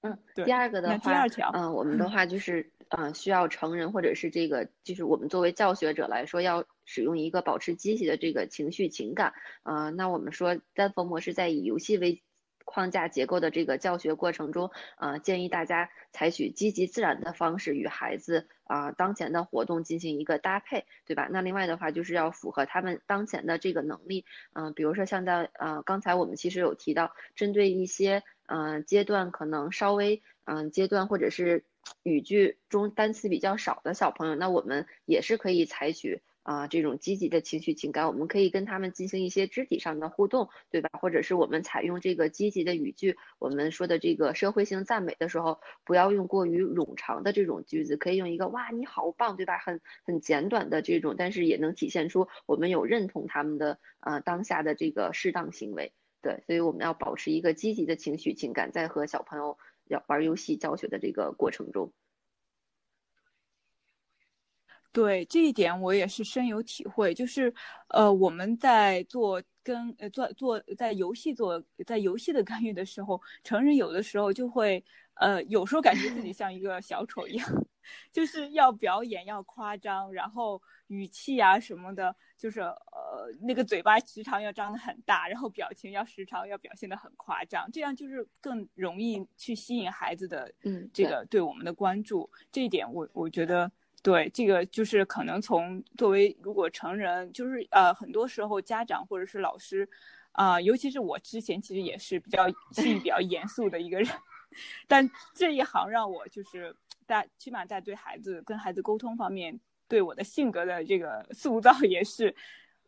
嗯，对第二个的那第话，二条嗯、我们的话就是，呃，需要成人或者是这个，就是我们作为教学者来说，要使用一个保持积极的这个情绪情感。呃，那我们说丹佛模式在以游戏为框架结构的这个教学过程中，呃，建议大家采取积极自然的方式与孩子啊、当前的活动进行一个搭配，对吧？那另外的话就是要符合他们当前的这个能力，嗯、比如说像在呃刚才我们其实有提到，针对一些嗯，阶段可能稍微嗯阶段或者是语句中单词比较少的小朋友，那我们也是可以采取啊、这种积极的情绪情感，我们可以跟他们进行一些肢体上的互动，对吧？或者是我们采用这个积极的语句，我们说的这个社会性赞美的时候，不要用过于冗长的这种句子，可以用一个哇你好棒，对吧？很很简短的这种，但是也能体现出我们有认同他们的呃当下的这个适当行为。对，所以我们要保持一个积极的情绪情感，在和小朋友要玩游戏教学的这个过程中。对这一点我也是深有体会，就是，呃，我们在做跟呃做做在游戏做在游戏的干预的时候，成人有的时候就会，呃，有时候感觉自己像一个小丑一样，就是要表演要夸张，然后语气啊什么的，就是呃那个嘴巴时常要张得很大，然后表情要时常要表现得很夸张，这样就是更容易去吸引孩子的嗯这个对我们的关注，这一点我我觉得。对，这个就是可能从作为如果成人，就是呃，很多时候家长或者是老师，啊、尤其是我之前其实也是比较 性比较严肃的一个人，但这一行让我就是在起码在对孩子跟孩子沟通方面，对我的性格的这个塑造 也是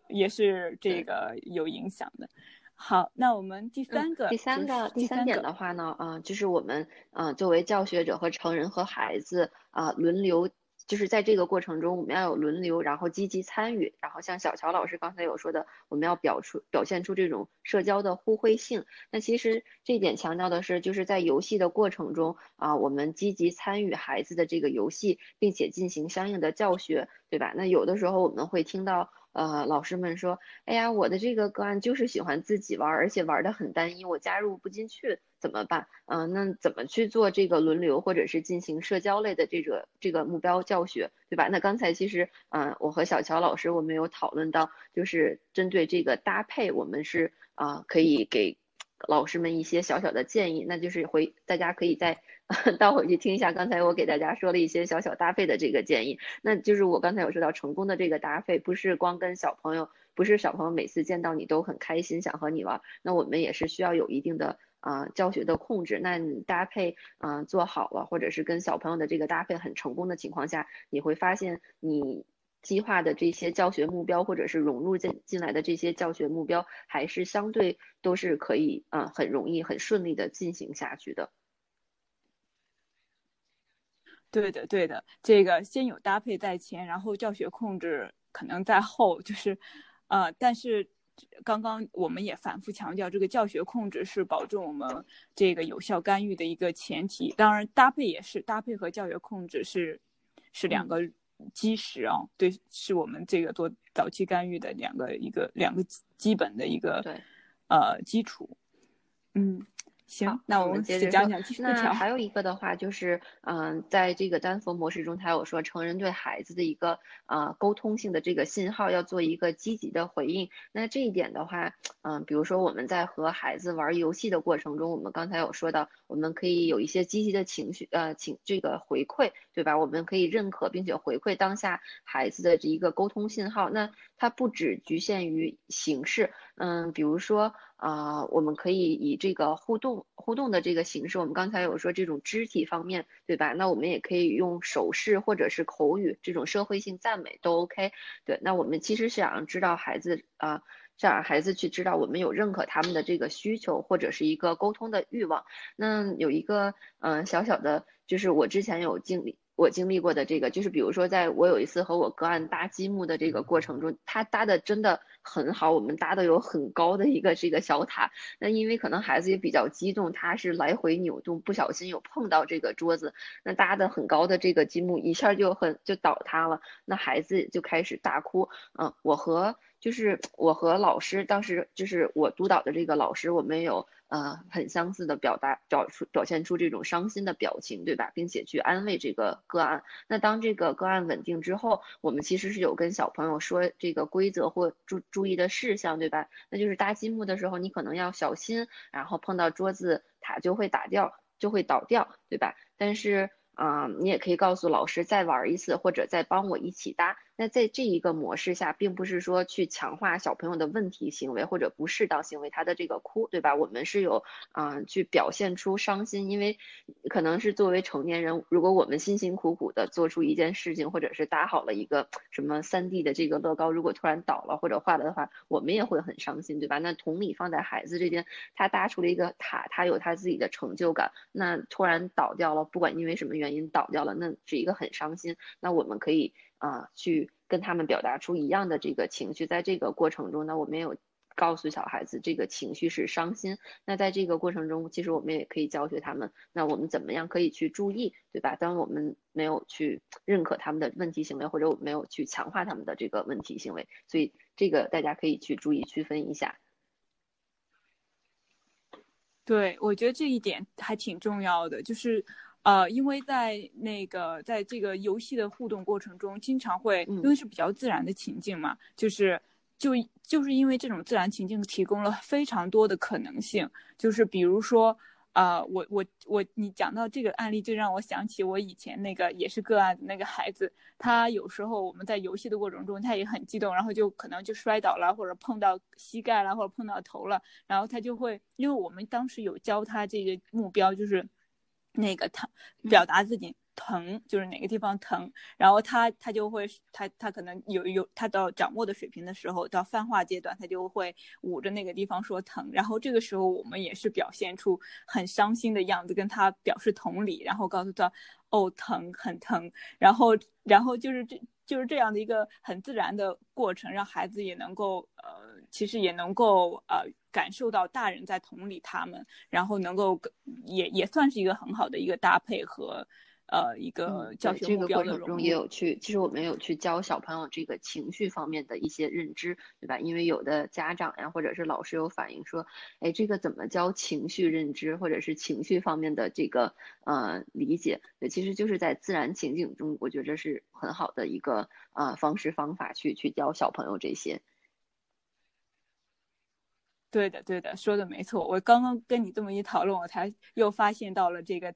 也是这个有影响的。好，那我们第三个、嗯、第三个第三点的话呢，啊、呃，就是我们呃作为教学者和成人和孩子啊、呃、轮流。就是在这个过程中，我们要有轮流，然后积极参与，然后像小乔老师刚才有说的，我们要表出表现出这种社交的互惠性。那其实这一点强调的是，就是在游戏的过程中啊，我们积极参与孩子的这个游戏，并且进行相应的教学，对吧？那有的时候我们会听到。呃，老师们说，哎呀，我的这个个案就是喜欢自己玩，而且玩的很单一，我加入不进去，怎么办？嗯、那怎么去做这个轮流，或者是进行社交类的这个这个目标教学，对吧？那刚才其实，嗯、我和小乔老师我们有讨论到，就是针对这个搭配，我们是啊、可以给老师们一些小小的建议，那就是回大家可以再 倒回去听一下刚才我给大家说了一些小小搭配的这个建议，那就是我刚才有说到成功的这个搭配，不是光跟小朋友，不是小朋友每次见到你都很开心想和你玩，那我们也是需要有一定的啊教学的控制。那你搭配嗯做好了，或者是跟小朋友的这个搭配很成功的情况下，你会发现你计划的这些教学目标，或者是融入进进来的这些教学目标，还是相对都是可以嗯很容易很顺利的进行下去的。对的，对的，这个先有搭配在前，然后教学控制可能在后，就是，呃，但是刚刚我们也反复强调，这个教学控制是保证我们这个有效干预的一个前提。当然，搭配也是搭配和教学控制是是两个基石啊，对，是我们这个做早期干预的两个一个两个基本的一个呃基础，嗯。行，那我们接着讲讲。那还有一个的话，就是，嗯，在这个丹佛模式中，他有说成人对孩子的一个呃沟通性的这个信号要做一个积极的回应。那这一点的话，嗯，比如说我们在和孩子玩游戏的过程中，我们刚才有说到，我们可以有一些积极的情绪，呃，情这个回馈，对吧？我们可以认可并且回馈当下孩子的这一个沟通信号。那它不只局限于形式，嗯，比如说。啊，我们可以以这个互动互动的这个形式，我们刚才有说这种肢体方面，对吧？那我们也可以用手势或者是口语这种社会性赞美都 OK。对，那我们其实是想知道孩子啊，想让孩子去知道我们有认可他们的这个需求或者是一个沟通的欲望。那有一个嗯小小的，就是我之前有经历。我经历过的这个，就是比如说，在我有一次和我个案搭积木的这个过程中，他搭的真的很好，我们搭的有很高的一个这个小塔。那因为可能孩子也比较激动，他是来回扭动，不小心有碰到这个桌子，那搭的很高的这个积木一下就很就倒塌了，那孩子就开始大哭。嗯，我和就是我和老师当时就是我督导的这个老师，我们有。呃，很相似的表达，表出表现出这种伤心的表情，对吧？并且去安慰这个个案。那当这个个案稳定之后，我们其实是有跟小朋友说这个规则或注注意的事项，对吧？那就是搭积木的时候，你可能要小心，然后碰到桌子，塔就会打掉，就会倒掉，对吧？但是。啊，你也可以告诉老师再玩一次，或者再帮我一起搭。那在这一个模式下，并不是说去强化小朋友的问题行为或者不适当行为，他的这个哭，对吧？我们是有啊，去表现出伤心，因为可能是作为成年人，如果我们辛辛苦苦的做出一件事情，或者是搭好了一个什么三 D 的这个乐高，如果突然倒了或者坏了的话，我们也会很伤心，对吧？那同理放在孩子这边，他搭出了一个塔，他有他自己的成就感，那突然倒掉了，不管因为什么原因。倒掉了，那是一个很伤心。那我们可以啊，去跟他们表达出一样的这个情绪。在这个过程中呢，我们有告诉小孩子这个情绪是伤心。那在这个过程中，其实我们也可以教学他们，那我们怎么样可以去注意，对吧？当我们没有去认可他们的问题行为，或者我没有去强化他们的这个问题行为，所以这个大家可以去注意区分一下。对，我觉得这一点还挺重要的，就是。呃，因为在那个在这个游戏的互动过程中，经常会因为是比较自然的情境嘛，就是就就是因为这种自然情境提供了非常多的可能性，就是比如说，呃，我我我，你讲到这个案例，就让我想起我以前那个也是个案的那个孩子，他有时候我们在游戏的过程中，他也很激动，然后就可能就摔倒了，或者碰到膝盖了，或者碰到头了，然后他就会，因为我们当时有教他这个目标就是。那个疼，表达自己疼，就是哪个地方疼，然后他他就会，他他可能有有他到掌握的水平的时候，到泛化阶段，他就会捂着那个地方说疼，然后这个时候我们也是表现出很伤心的样子，跟他表示同理，然后告诉他，哦疼，很疼，然后然后就是这就是这样的一个很自然的过程，让孩子也能够呃，其实也能够呃。感受到大人在同理他们，然后能够也也算是一个很好的一个搭配和呃一个教学目标的融入。也有去，其实我们有去教小朋友这个情绪方面的一些认知，对吧？因为有的家长呀，或者是老师有反映说，哎，这个怎么教情绪认知，或者是情绪方面的这个呃理解？对，其实就是在自然情景中，我觉得是很好的一个呃方式方法去去教小朋友这些。对的，对的，说的没错。我刚刚跟你这么一讨论，我才又发现到了这个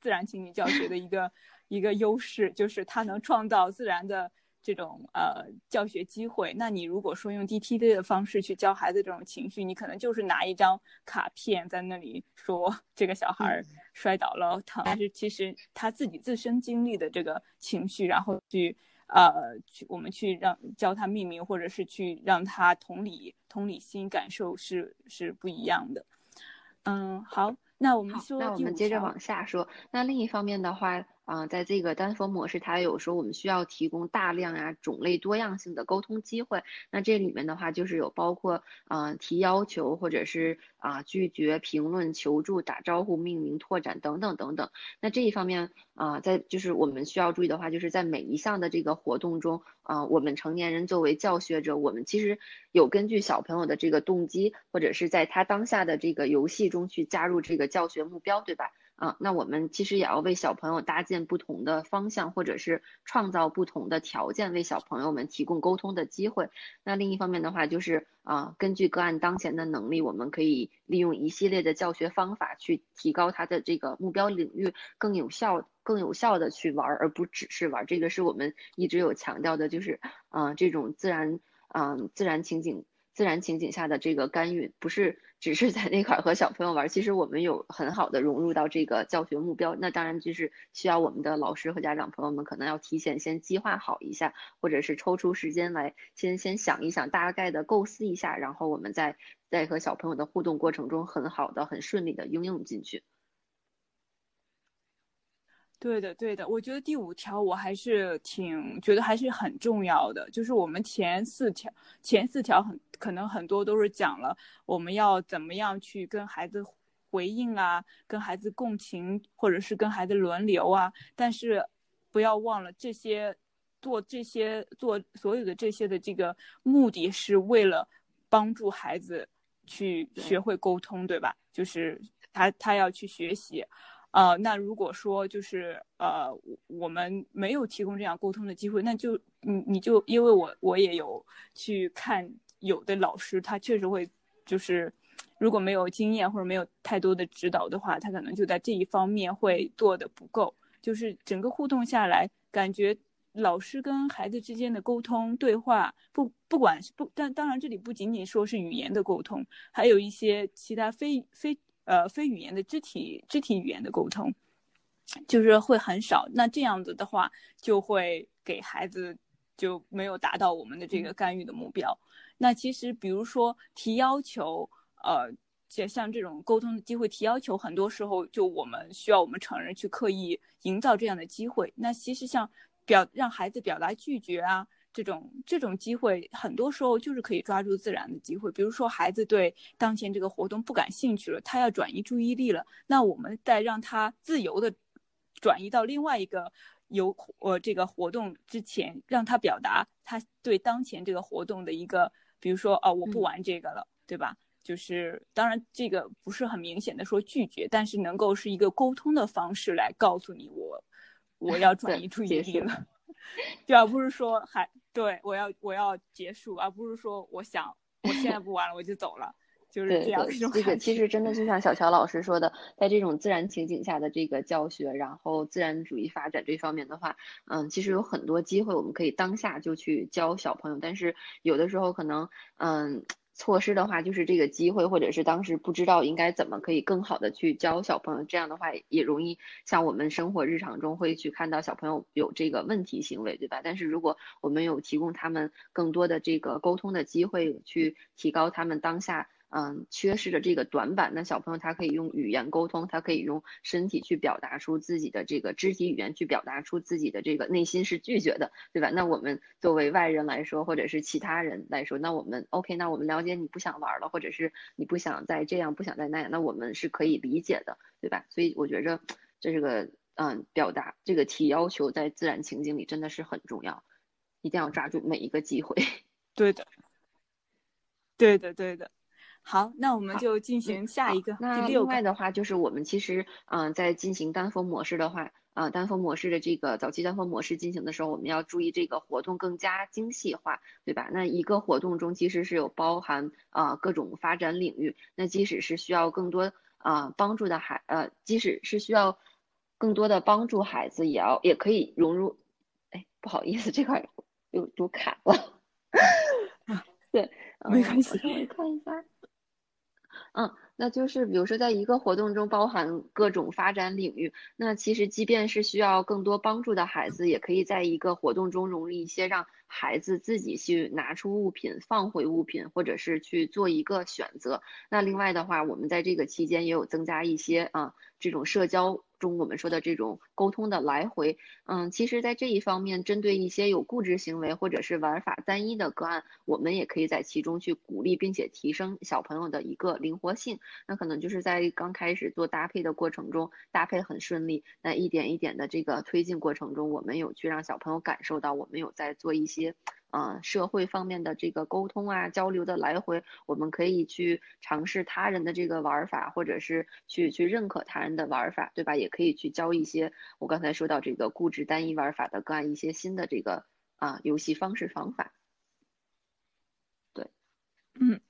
自然情景教学的一个一个优势，就是它能创造自然的这种呃教学机会。那你如果说用 DTD 的方式去教孩子这种情绪，你可能就是拿一张卡片在那里说这个小孩摔倒了疼，但是其实他自己自身经历的这个情绪，然后去呃去我们去让教他命名，或者是去让他同理同理心感受是是不一样的。嗯，好，那我们说，那我们接着往下说。那另一方面的话。啊，在这个单峰模式，它有说我们需要提供大量啊、种类多样性的沟通机会。那这里面的话，就是有包括啊提要求，或者是啊拒绝、评论、求助、打招呼、命名、拓展等等等等。那这一方面啊，在就是我们需要注意的话，就是在每一项的这个活动中啊，我们成年人作为教学者，我们其实有根据小朋友的这个动机，或者是在他当下的这个游戏中去加入这个教学目标，对吧？啊，那我们其实也要为小朋友搭建不同的方向，或者是创造不同的条件，为小朋友们提供沟通的机会。那另一方面的话，就是啊，根据个案当前的能力，我们可以利用一系列的教学方法去提高他的这个目标领域，更有效、更有效的去玩，而不只是玩。这个是我们一直有强调的，就是啊，这种自然啊，自然情景。自然情景下的这个干预，不是只是在那块和小朋友玩，其实我们有很好的融入到这个教学目标。那当然就是需要我们的老师和家长朋友们可能要提前先计划好一下，或者是抽出时间来先先想一想，大概的构思一下，然后我们在在和小朋友的互动过程中，很好的、很顺利的应用进去。对的，对的，我觉得第五条我还是挺觉得还是很重要的，就是我们前四条前四条很可能很多都是讲了我们要怎么样去跟孩子回应啊，跟孩子共情，或者是跟孩子轮流啊，但是不要忘了这些做这些做所有的这些的这个目的是为了帮助孩子去学会沟通，对吧？就是他他要去学习。呃，那如果说就是呃，我们没有提供这样沟通的机会，那就你你就因为我我也有去看有的老师，他确实会就是如果没有经验或者没有太多的指导的话，他可能就在这一方面会做的不够。就是整个互动下来，感觉老师跟孩子之间的沟通对话，不不管是不，但当然这里不仅仅说是语言的沟通，还有一些其他非非。呃，非语言的肢体肢体语言的沟通，就是会很少。那这样子的话，就会给孩子就没有达到我们的这个干预的目标。那其实，比如说提要求，呃，像像这种沟通的机会提要求，很多时候就我们需要我们成人去刻意营造这样的机会。那其实像表让孩子表达拒绝啊。这种这种机会，很多时候就是可以抓住自然的机会。比如说，孩子对当前这个活动不感兴趣了，他要转移注意力了，那我们在让他自由的转移到另外一个有呃这个活动之前，让他表达他对当前这个活动的一个，比如说哦，我不玩这个了，对吧？就是当然这个不是很明显的说拒绝，但是能够是一个沟通的方式来告诉你我我要 转移注意力了，就而不是说还。对，我要我要结束，而不是说我想我现在不玩了，我就走了，就是这样一种这个其实真的就像小乔老师说的，在这种自然情景下的这个教学，然后自然主义发展这方面的话，嗯，其实有很多机会我们可以当下就去教小朋友，但是有的时候可能，嗯。措施的话，就是这个机会，或者是当时不知道应该怎么可以更好的去教小朋友，这样的话也容易像我们生活日常中会去看到小朋友有这个问题行为，对吧？但是如果我们有提供他们更多的这个沟通的机会，去提高他们当下。嗯，缺失的这个短板，那小朋友他可以用语言沟通，他可以用身体去表达出自己的这个肢体语言，去表达出自己的这个内心是拒绝的，对吧？那我们作为外人来说，或者是其他人来说，那我们 OK，那我们了解你不想玩了，或者是你不想再这样，不想再那样，那我们是可以理解的，对吧？所以我觉着这是个嗯，表达这个提要求在自然情境里真的是很重要，一定要抓住每一个机会。对的，对的，对的。好，那我们就进行下一个。那另外的话，就是我们其实，嗯，在进行单峰模式的话，啊，单峰模式的这个早期单峰模式进行的时候，我们要注意这个活动更加精细化，对吧？那一个活动中其实是有包含啊各种发展领域。那即使是需要更多啊帮助的孩，呃，即使是需要更多的帮助孩子，也要也可以融入。哎，不好意思，这块。又读卡了。对，没关系，我看一下。嗯，那就是比如说，在一个活动中包含各种发展领域，那其实即便是需要更多帮助的孩子，也可以在一个活动中融入一些让孩子自己去拿出物品、放回物品，或者是去做一个选择。那另外的话，我们在这个期间也有增加一些啊这种社交。中我们说的这种沟通的来回，嗯，其实，在这一方面，针对一些有固执行为或者是玩法单一的个案，我们也可以在其中去鼓励并且提升小朋友的一个灵活性。那可能就是在刚开始做搭配的过程中，搭配很顺利，那一点一点的这个推进过程中，我们有去让小朋友感受到我们有在做一些。嗯，社会方面的这个沟通啊，交流的来回，我们可以去尝试他人的这个玩法，或者是去去认可他人的玩法，对吧？也可以去教一些我刚才说到这个固执单一玩法的个案一些新的这个啊游戏方式方法。对，嗯。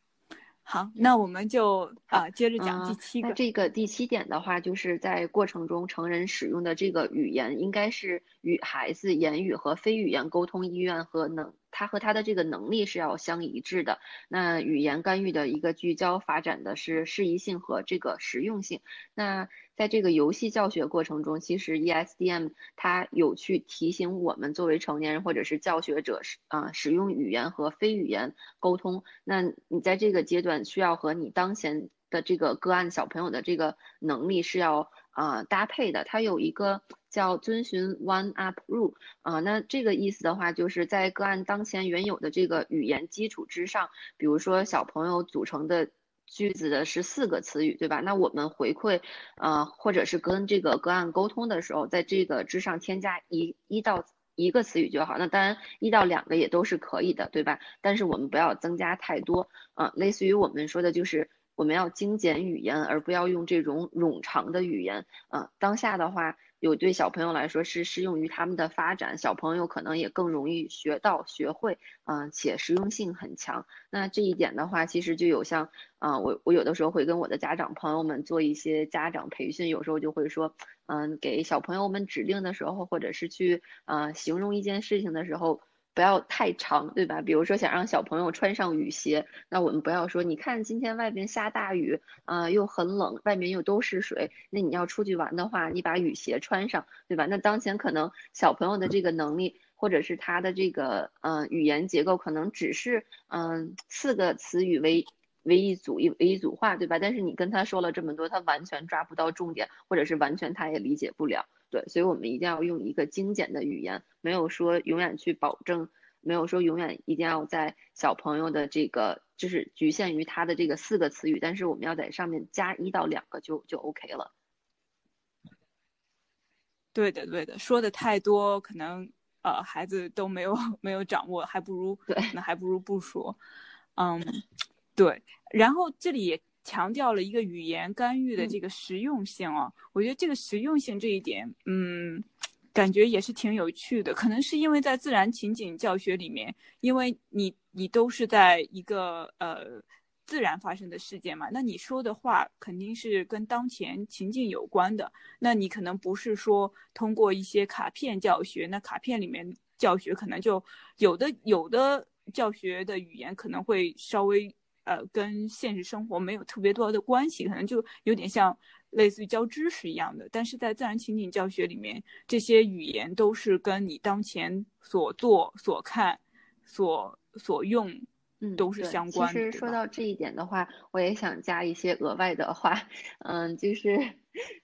好，那我们就啊接着讲第七个。那这个第七点的话，就是在过程中成人使用的这个语言，应该是与孩子言语和非语言沟通意愿和能。他和他的这个能力是要相一致的。那语言干预的一个聚焦发展的是适宜性和这个实用性。那在这个游戏教学过程中，其实 ESDM 它有去提醒我们作为成年人或者是教学者使啊使用语言和非语言沟通。那你在这个阶段需要和你当前的这个个案小朋友的这个能力是要。啊，搭配的，它有一个叫遵循 One Up Rule 啊，那这个意思的话，就是在个案当前原有的这个语言基础之上，比如说小朋友组成的句子的是四个词语，对吧？那我们回馈啊，或者是跟这个个案沟通的时候，在这个之上添加一一到一个词语就好。那当然一到两个也都是可以的，对吧？但是我们不要增加太多啊，类似于我们说的就是。我们要精简语言，而不要用这种冗长的语言。嗯，当下的话，有对小朋友来说是适用于他们的发展，小朋友可能也更容易学到、学会，嗯，且实用性很强。那这一点的话，其实就有像，啊，我我有的时候会跟我的家长朋友们做一些家长培训，有时候就会说，嗯，给小朋友们指令的时候，或者是去，呃，形容一件事情的时候。不要太长，对吧？比如说想让小朋友穿上雨鞋，那我们不要说，你看今天外边下大雨，啊，又很冷，外面又都是水，那你要出去玩的话，你把雨鞋穿上，对吧？那当前可能小朋友的这个能力，或者是他的这个，嗯，语言结构可能只是，嗯，四个词语为为一组一为一组话，对吧？但是你跟他说了这么多，他完全抓不到重点，或者是完全他也理解不了。对，所以我们一定要用一个精简的语言，没有说永远去保证，没有说永远一定要在小朋友的这个就是局限于他的这个四个词语，但是我们要在上面加一到两个就就 OK 了。对的，对的，说的太多，可能呃孩子都没有没有掌握，还不如对，那还不如不说。嗯，对，然后这里也。强调了一个语言干预的这个实用性哦，我觉得这个实用性这一点，嗯，感觉也是挺有趣的。可能是因为在自然情景教学里面，因为你你都是在一个呃自然发生的事件嘛，那你说的话肯定是跟当前情境有关的。那你可能不是说通过一些卡片教学，那卡片里面教学可能就有的有的教学的语言可能会稍微。呃，跟现实生活没有特别多的关系，可能就有点像类似于教知识一样的。但是在自然情景教学里面，这些语言都是跟你当前所做、所看、所所用，嗯，都是相关的。其实说到这一点的话，我也想加一些额外的话，嗯，就是，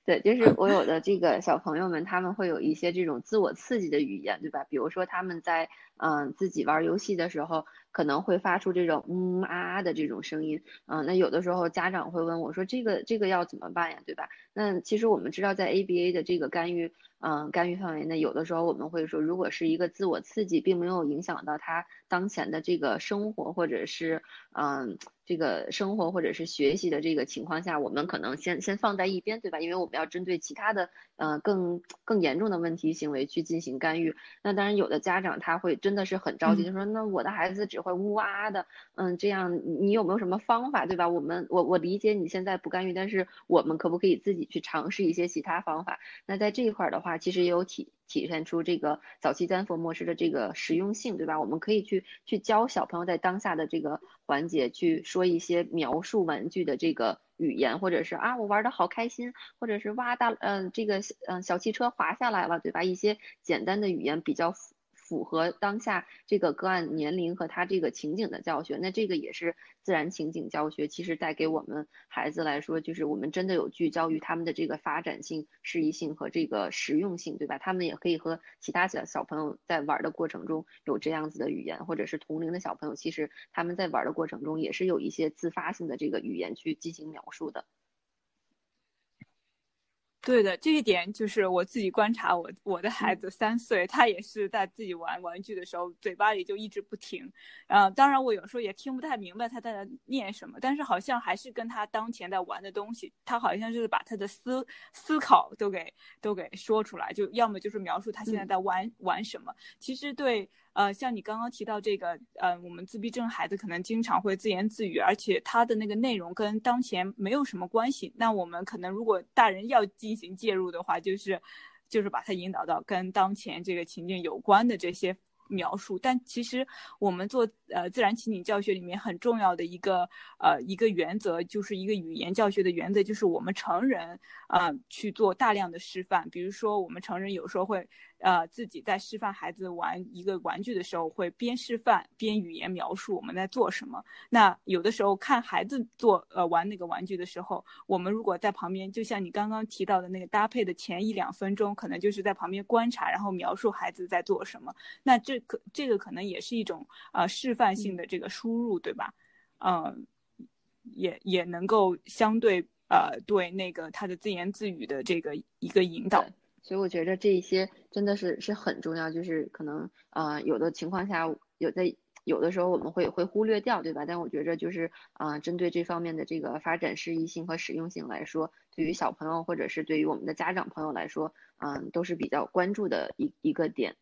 对，就是我有的这个小朋友们，他们会有一些这种自我刺激的语言，对吧？比如说他们在嗯自己玩游戏的时候。可能会发出这种嗯啊的这种声音，啊，那有的时候家长会问我说这个这个要怎么办呀，对吧？那其实我们知道在 ABA 的这个干预，嗯，干预范围内，有的时候我们会说，如果是一个自我刺激，并没有影响到他当前的这个生活或者是嗯这个生活或者是学习的这个情况下，我们可能先先放在一边，对吧？因为我们要针对其他的嗯更更严重的问题行为去进行干预。那当然有的家长他会真的是很着急，就说那我的孩子只会呜哇的，嗯，这样你有没有什么方法，对吧？我们我我理解你现在不干预，但是我们可不可以自己去尝试一些其他方法？那在这一块的话。啊，其实也有体体现出这个早期丹佛模式的这个实用性，对吧？我们可以去去教小朋友在当下的这个环节去说一些描述玩具的这个语言，或者是啊我玩的好开心，或者是哇大嗯这个嗯小汽车滑下来了，对吧？一些简单的语言比较。符合当下这个个案年龄和他这个情景的教学，那这个也是自然情景教学。其实带给我们孩子来说，就是我们真的有聚焦于他们的这个发展性、适宜性和这个实用性，对吧？他们也可以和其他小小朋友在玩的过程中有这样子的语言，或者是同龄的小朋友，其实他们在玩的过程中也是有一些自发性的这个语言去进行描述的。对的，这一点就是我自己观察，我我的孩子三岁，他也是在自己玩玩具的时候，嘴巴里就一直不停。呃，当然我有时候也听不太明白他在念什么，但是好像还是跟他当前在玩的东西，他好像就是把他的思思考都给都给说出来，就要么就是描述他现在在玩玩什么。其实对。呃，像你刚刚提到这个，呃，我们自闭症孩子可能经常会自言自语，而且他的那个内容跟当前没有什么关系。那我们可能如果大人要进行介入的话，就是，就是把他引导到跟当前这个情境有关的这些。描述，但其实我们做呃自然情景教学里面很重要的一个呃一个原则，就是一个语言教学的原则，就是我们成人啊去做大量的示范。比如说，我们成人有时候会呃自己在示范孩子玩一个玩具的时候，会边示范边语言描述我们在做什么。那有的时候看孩子做呃玩那个玩具的时候，我们如果在旁边，就像你刚刚提到的那个搭配的前一两分钟，可能就是在旁边观察，然后描述孩子在做什么。那这可这个可能也是一种呃示范性的这个输入，对吧？嗯，也也能够相对呃对那个他的自言自语的这个一个引导。所以我觉得这一些真的是是很重要，就是可能呃有的情况下有在有的时候我们会会忽略掉，对吧？但我觉着就是啊针对这方面的这个发展适宜性和实用性来说，对于小朋友或者是对于我们的家长朋友来说，嗯都是比较关注的一一个点。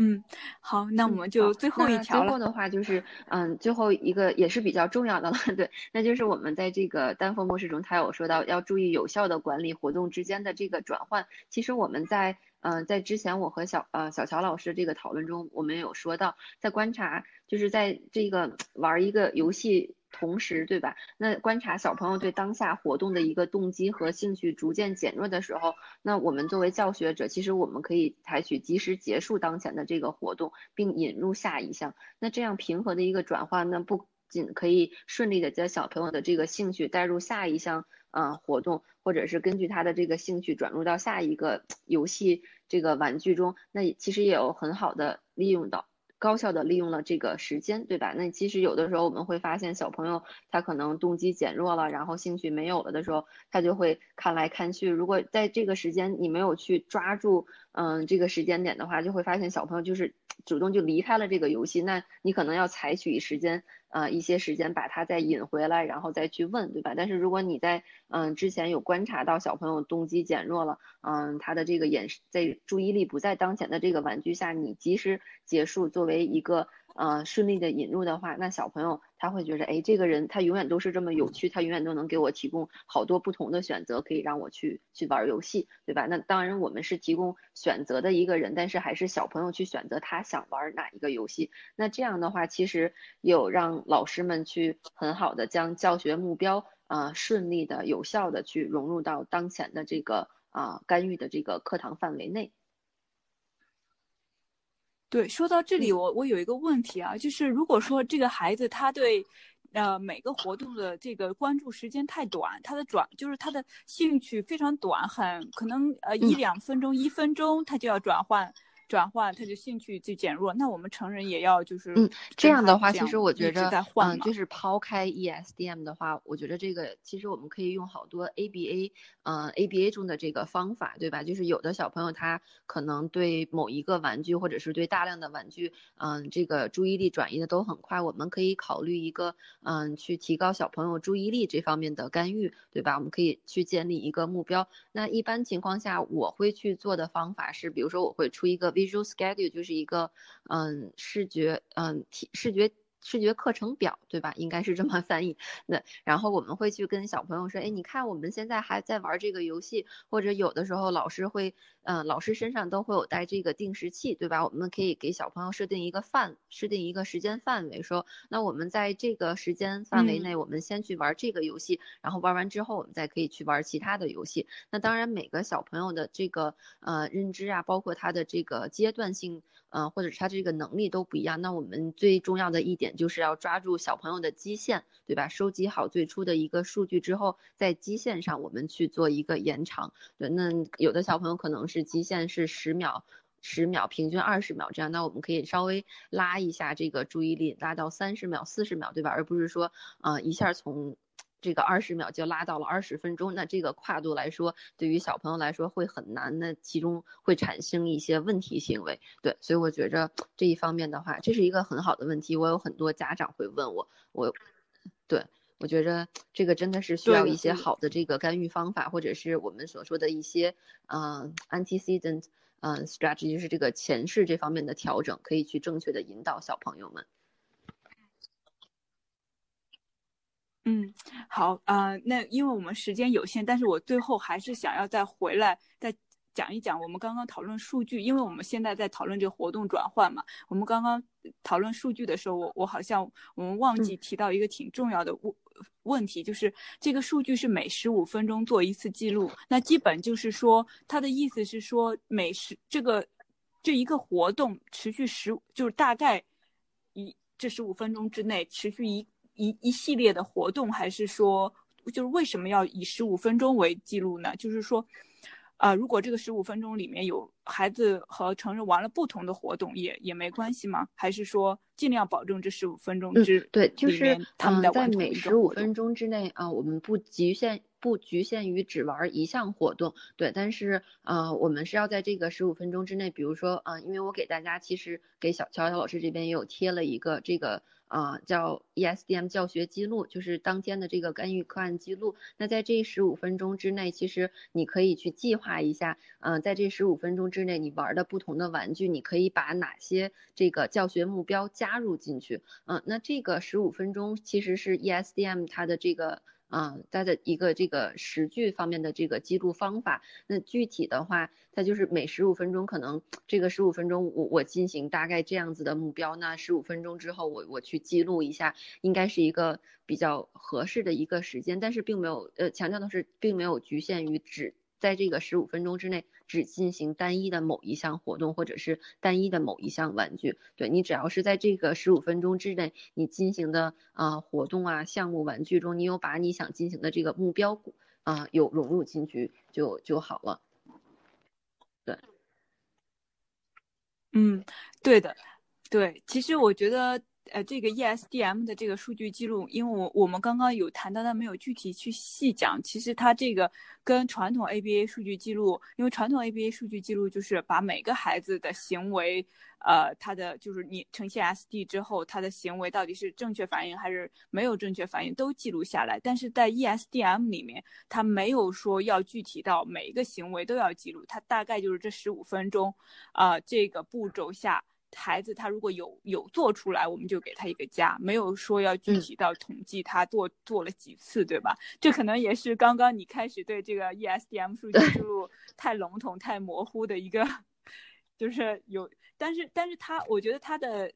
嗯，好，那我们就最后一条最后的话就是，嗯，最后一个也是比较重要的了，对，那就是我们在这个单峰模式中，他有说到要注意有效的管理活动之间的这个转换。其实我们在，嗯，在之前我和小呃小乔老师这个讨论中，我们有说到，在观察，就是在这个玩一个游戏。同时，对吧？那观察小朋友对当下活动的一个动机和兴趣逐渐减弱的时候，那我们作为教学者，其实我们可以采取及时结束当前的这个活动，并引入下一项。那这样平和的一个转换，呢，不仅可以顺利的将小朋友的这个兴趣带入下一项啊活动，或者是根据他的这个兴趣转入到下一个游戏这个玩具中，那其实也有很好的利用到。高效的利用了这个时间，对吧？那其实有的时候我们会发现小朋友他可能动机减弱了，然后兴趣没有了的时候，他就会看来看去。如果在这个时间你没有去抓住，嗯，这个时间点的话，就会发现小朋友就是主动就离开了这个游戏。那你可能要采取时间。呃，一些时间把他再引回来，然后再去问，对吧？但是如果你在嗯之前有观察到小朋友动机减弱了，嗯，他的这个眼在注意力不在当前的这个玩具下，你及时结束，作为一个。呃，顺利的引入的话，那小朋友他会觉得，哎，这个人他永远都是这么有趣，他永远都能给我提供好多不同的选择，可以让我去去玩游戏，对吧？那当然我们是提供选择的一个人，但是还是小朋友去选择他想玩哪一个游戏。那这样的话，其实有让老师们去很好的将教学目标啊顺利的、有效的去融入到当前的这个啊干预的这个课堂范围内。对，说到这里，我我有一个问题啊，就是如果说这个孩子他对，呃，每个活动的这个关注时间太短，他的转就是他的兴趣非常短，很可能呃一两分钟、一分钟他就要转换。转换他就兴趣就减弱，那我们成人也要就是嗯这样的话，其实我觉着嗯就是抛开 ESDM 的话，我觉得这个其实我们可以用好多 ABA 嗯 ABA 中的这个方法，对吧？就是有的小朋友他可能对某一个玩具或者是对大量的玩具，嗯这个注意力转移的都很快，我们可以考虑一个嗯去提高小朋友注意力这方面的干预，对吧？我们可以去建立一个目标。那一般情况下我会去做的方法是，比如说我会出一个。Visual schedule 就是一个嗯视觉嗯体视觉视觉课程表，对吧？应该是这么翻译。那然后我们会去跟小朋友说，哎，你看我们现在还在玩这个游戏，或者有的时候老师会，嗯，老师身上都会有带这个定时器，对吧？我们可以给小朋友设定一个范，设定一个时间范围，说，那我们在这个时间范围内，我们先去玩这个游戏，然后玩完之后，我们再可以去玩其他的游戏。那当然，每个小朋友的这个呃认知啊，包括他的这个阶段性。呃，或者是他这个能力都不一样，那我们最重要的一点就是要抓住小朋友的基线，对吧？收集好最初的一个数据之后，在基线上我们去做一个延长。对，那有的小朋友可能是极限是十秒，十秒，平均二十秒这样，那我们可以稍微拉一下这个注意力，拉到三十秒、四十秒，对吧？而不是说，呃，一下从。这个二十秒就拉到了二十分钟，那这个跨度来说，对于小朋友来说会很难，那其中会产生一些问题行为。对，所以我觉着这一方面的话，这是一个很好的问题。我有很多家长会问我，我，对我觉着 这个真的是需要一些好的这个干预方法，或者是我们所说的一些嗯 antecedent 嗯 strategy，就是这个前世这方面的调整，可以去正确的引导小朋友们。嗯，好啊，那因为我们时间有限，但是我最后还是想要再回来再讲一讲我们刚刚讨论数据，因为我们现在在讨论这个活动转换嘛。我们刚刚讨论数据的时候，我我好像我们忘记提到一个挺重要的问题，就是这个数据是每十五分钟做一次记录，那基本就是说，他的意思是说每十这个这一个活动持续十，就是大概一这十五分钟之内持续一。一一系列的活动，还是说，就是为什么要以十五分钟为记录呢？就是说，啊，如果这个十五分钟里面有孩子和成人玩了不同的活动，也也没关系吗？还是说尽量保证这十五分钟之对，就是他们在每十五分钟之内啊，我们不局限不局限于只玩一项活动，对，但是啊，我们是要在这个十五分钟之内，比如说啊，因为我给大家其实给小乔乔老师这边也有贴了一个这个。啊，叫 ESDM 教学记录，就是当天的这个干预课案记录。那在这十五分钟之内，其实你可以去计划一下，嗯，在这十五分钟之内，你玩的不同的玩具，你可以把哪些这个教学目标加入进去。嗯，那这个十五分钟其实是 ESDM 它的这个。啊，它的一个这个时距方面的这个记录方法，那具体的话，它就是每十五分钟可能这个十五分钟我我进行大概这样子的目标，那十五分钟之后我我去记录一下，应该是一个比较合适的一个时间，但是并没有呃强调的是并没有局限于只在这个十五分钟之内。只进行单一的某一项活动，或者是单一的某一项玩具。对你只要是在这个十五分钟之内，你进行的啊活动啊项目玩具中，你有把你想进行的这个目标啊有融入进去就就好了。对，嗯，对的，对，其实我觉得。呃，这个 ESDM 的这个数据记录，因为我我们刚刚有谈到，但没有具体去细讲。其实它这个跟传统 ABA 数据记录，因为传统 ABA 数据记录就是把每个孩子的行为，呃，他的就是你呈现 SD 之后，他的行为到底是正确反应还是没有正确反应都记录下来。但是在 ESDM 里面，它没有说要具体到每一个行为都要记录，它大概就是这十五分钟，啊，这个步骤下。孩子他如果有有做出来，我们就给他一个加，没有说要具体到统计他做做了几次，对吧？这可能也是刚刚你开始对这个 ESDM 数据输入太笼统、太模糊的一个，就是有，但是但是他我觉得他的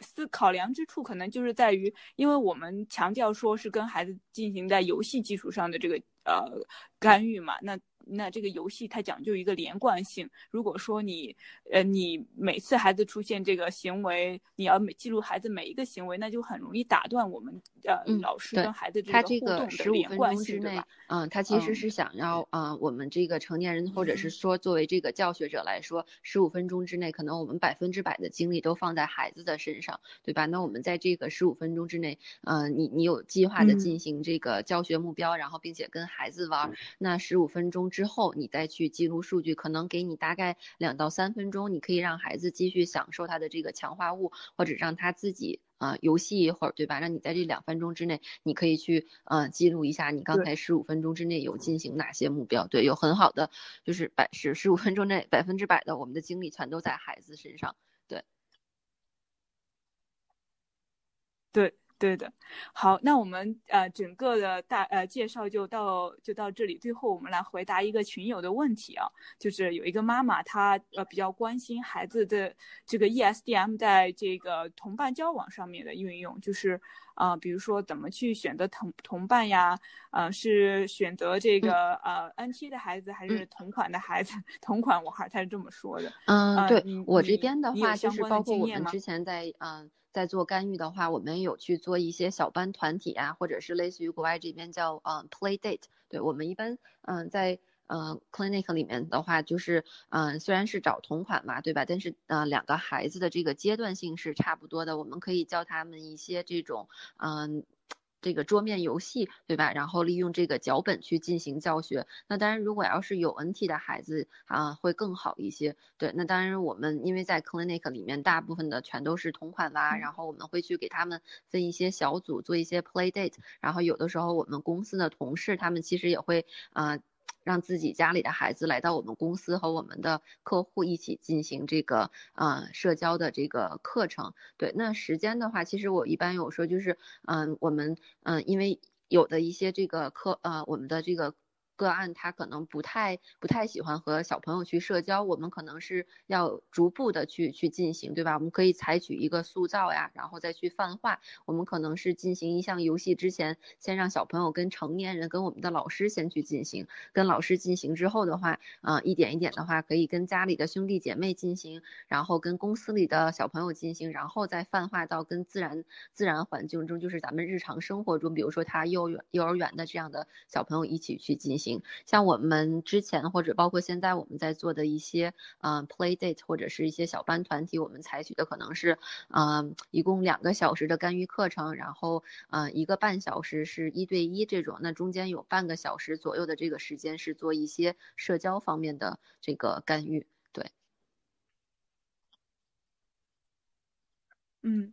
思考量之处可能就是在于，因为我们强调说是跟孩子进行在游戏基础上的这个呃干预嘛，那。那这个游戏它讲究一个连贯性。如果说你，呃，你每次孩子出现这个行为，你要每记录孩子每一个行为，那就很容易打断我们呃老师跟孩子这个互动的连贯性，对吧？嗯，他其实是想要啊，我们这个成年人或者是说作为这个教学者来说，十五分钟之内，可能我们百分之百的精力都放在孩子的身上，对吧？那我们在这个十五分钟之内，嗯，你你有计划的进行这个教学目标，然后并且跟孩子玩，那十五分钟。之后你再去记录数据，可能给你大概两到三分钟，你可以让孩子继续享受他的这个强化物，或者让他自己啊游戏一会儿，对吧？让你在这两分钟之内，你可以去呃记录一下你刚才十五分钟之内有进行哪些目标，对，有很好的就是百十十五分钟内百分之百的我们的精力全都在孩子身上，对。对。对的，好，那我们呃整个的大呃介绍就到就到这里。最后我们来回答一个群友的问题啊，就是有一个妈妈她呃比较关心孩子的这个 ESDM 在这个同伴交往上面的运用，就是啊比如说怎么去选择同同伴呀，呃是选择这个呃 N 七的孩子还是同款的孩子？同款我还他是这么说的。嗯，对我这边的话就是包括我们之前在嗯。在做干预的话，我们有去做一些小班团体啊，或者是类似于国外这边叫嗯 play date。对我们一般嗯在嗯 clinic 里面的话，就是嗯虽然是找同款嘛，对吧？但是呃两个孩子的这个阶段性是差不多的，我们可以教他们一些这种嗯。这个桌面游戏，对吧？然后利用这个脚本去进行教学。那当然，如果要是有 NT 的孩子啊，会更好一些。对，那当然我们因为在 clinic 里面，大部分的全都是同款娃，然后我们会去给他们分一些小组，做一些 play date。然后有的时候我们公司的同事，他们其实也会啊。让自己家里的孩子来到我们公司和我们的客户一起进行这个呃社交的这个课程。对，那时间的话，其实我一般有说就是，嗯，我们嗯，因为有的一些这个课呃，我们的这个。个案他可能不太不太喜欢和小朋友去社交，我们可能是要逐步的去去进行，对吧？我们可以采取一个塑造呀，然后再去泛化。我们可能是进行一项游戏之前，先让小朋友跟成年人跟我们的老师先去进行，跟老师进行之后的话，啊，一点一点的话，可以跟家里的兄弟姐妹进行，然后跟公司里的小朋友进行，然后再泛化到跟自然自然环境中，就是咱们日常生活中，比如说他幼儿园幼儿园的这样的小朋友一起去进行。行像我们之前或者包括现在我们在做的一些，嗯，play date 或者是一些小班团体，我们采取的可能是，嗯，一共两个小时的干预课程，然后，嗯，一个半小时是一对一这种，那中间有半个小时左右的这个时间是做一些社交方面的这个干预，对。嗯。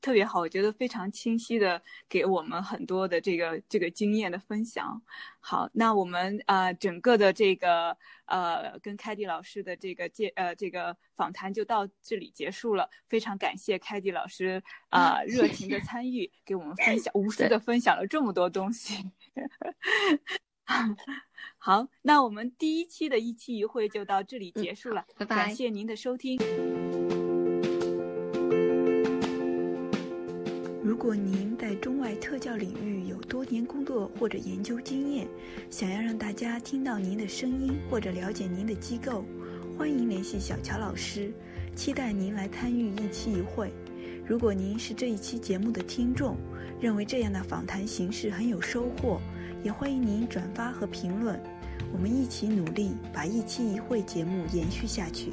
特别好，我觉得非常清晰的给我们很多的这个这个经验的分享。好，那我们啊整个的这个呃跟凯蒂老师的这个介呃这个访谈就到这里结束了。非常感谢凯蒂老师啊 热情的参与，给我们分享 无私的分享了这么多东西。好，那我们第一期的一期一会就到这里结束了，拜拜，感谢您的收听。如果您在中外特教领域有多年工作或者研究经验，想要让大家听到您的声音或者了解您的机构，欢迎联系小乔老师，期待您来参与一期一会。如果您是这一期节目的听众，认为这样的访谈形式很有收获，也欢迎您转发和评论，我们一起努力把一期一会节目延续下去。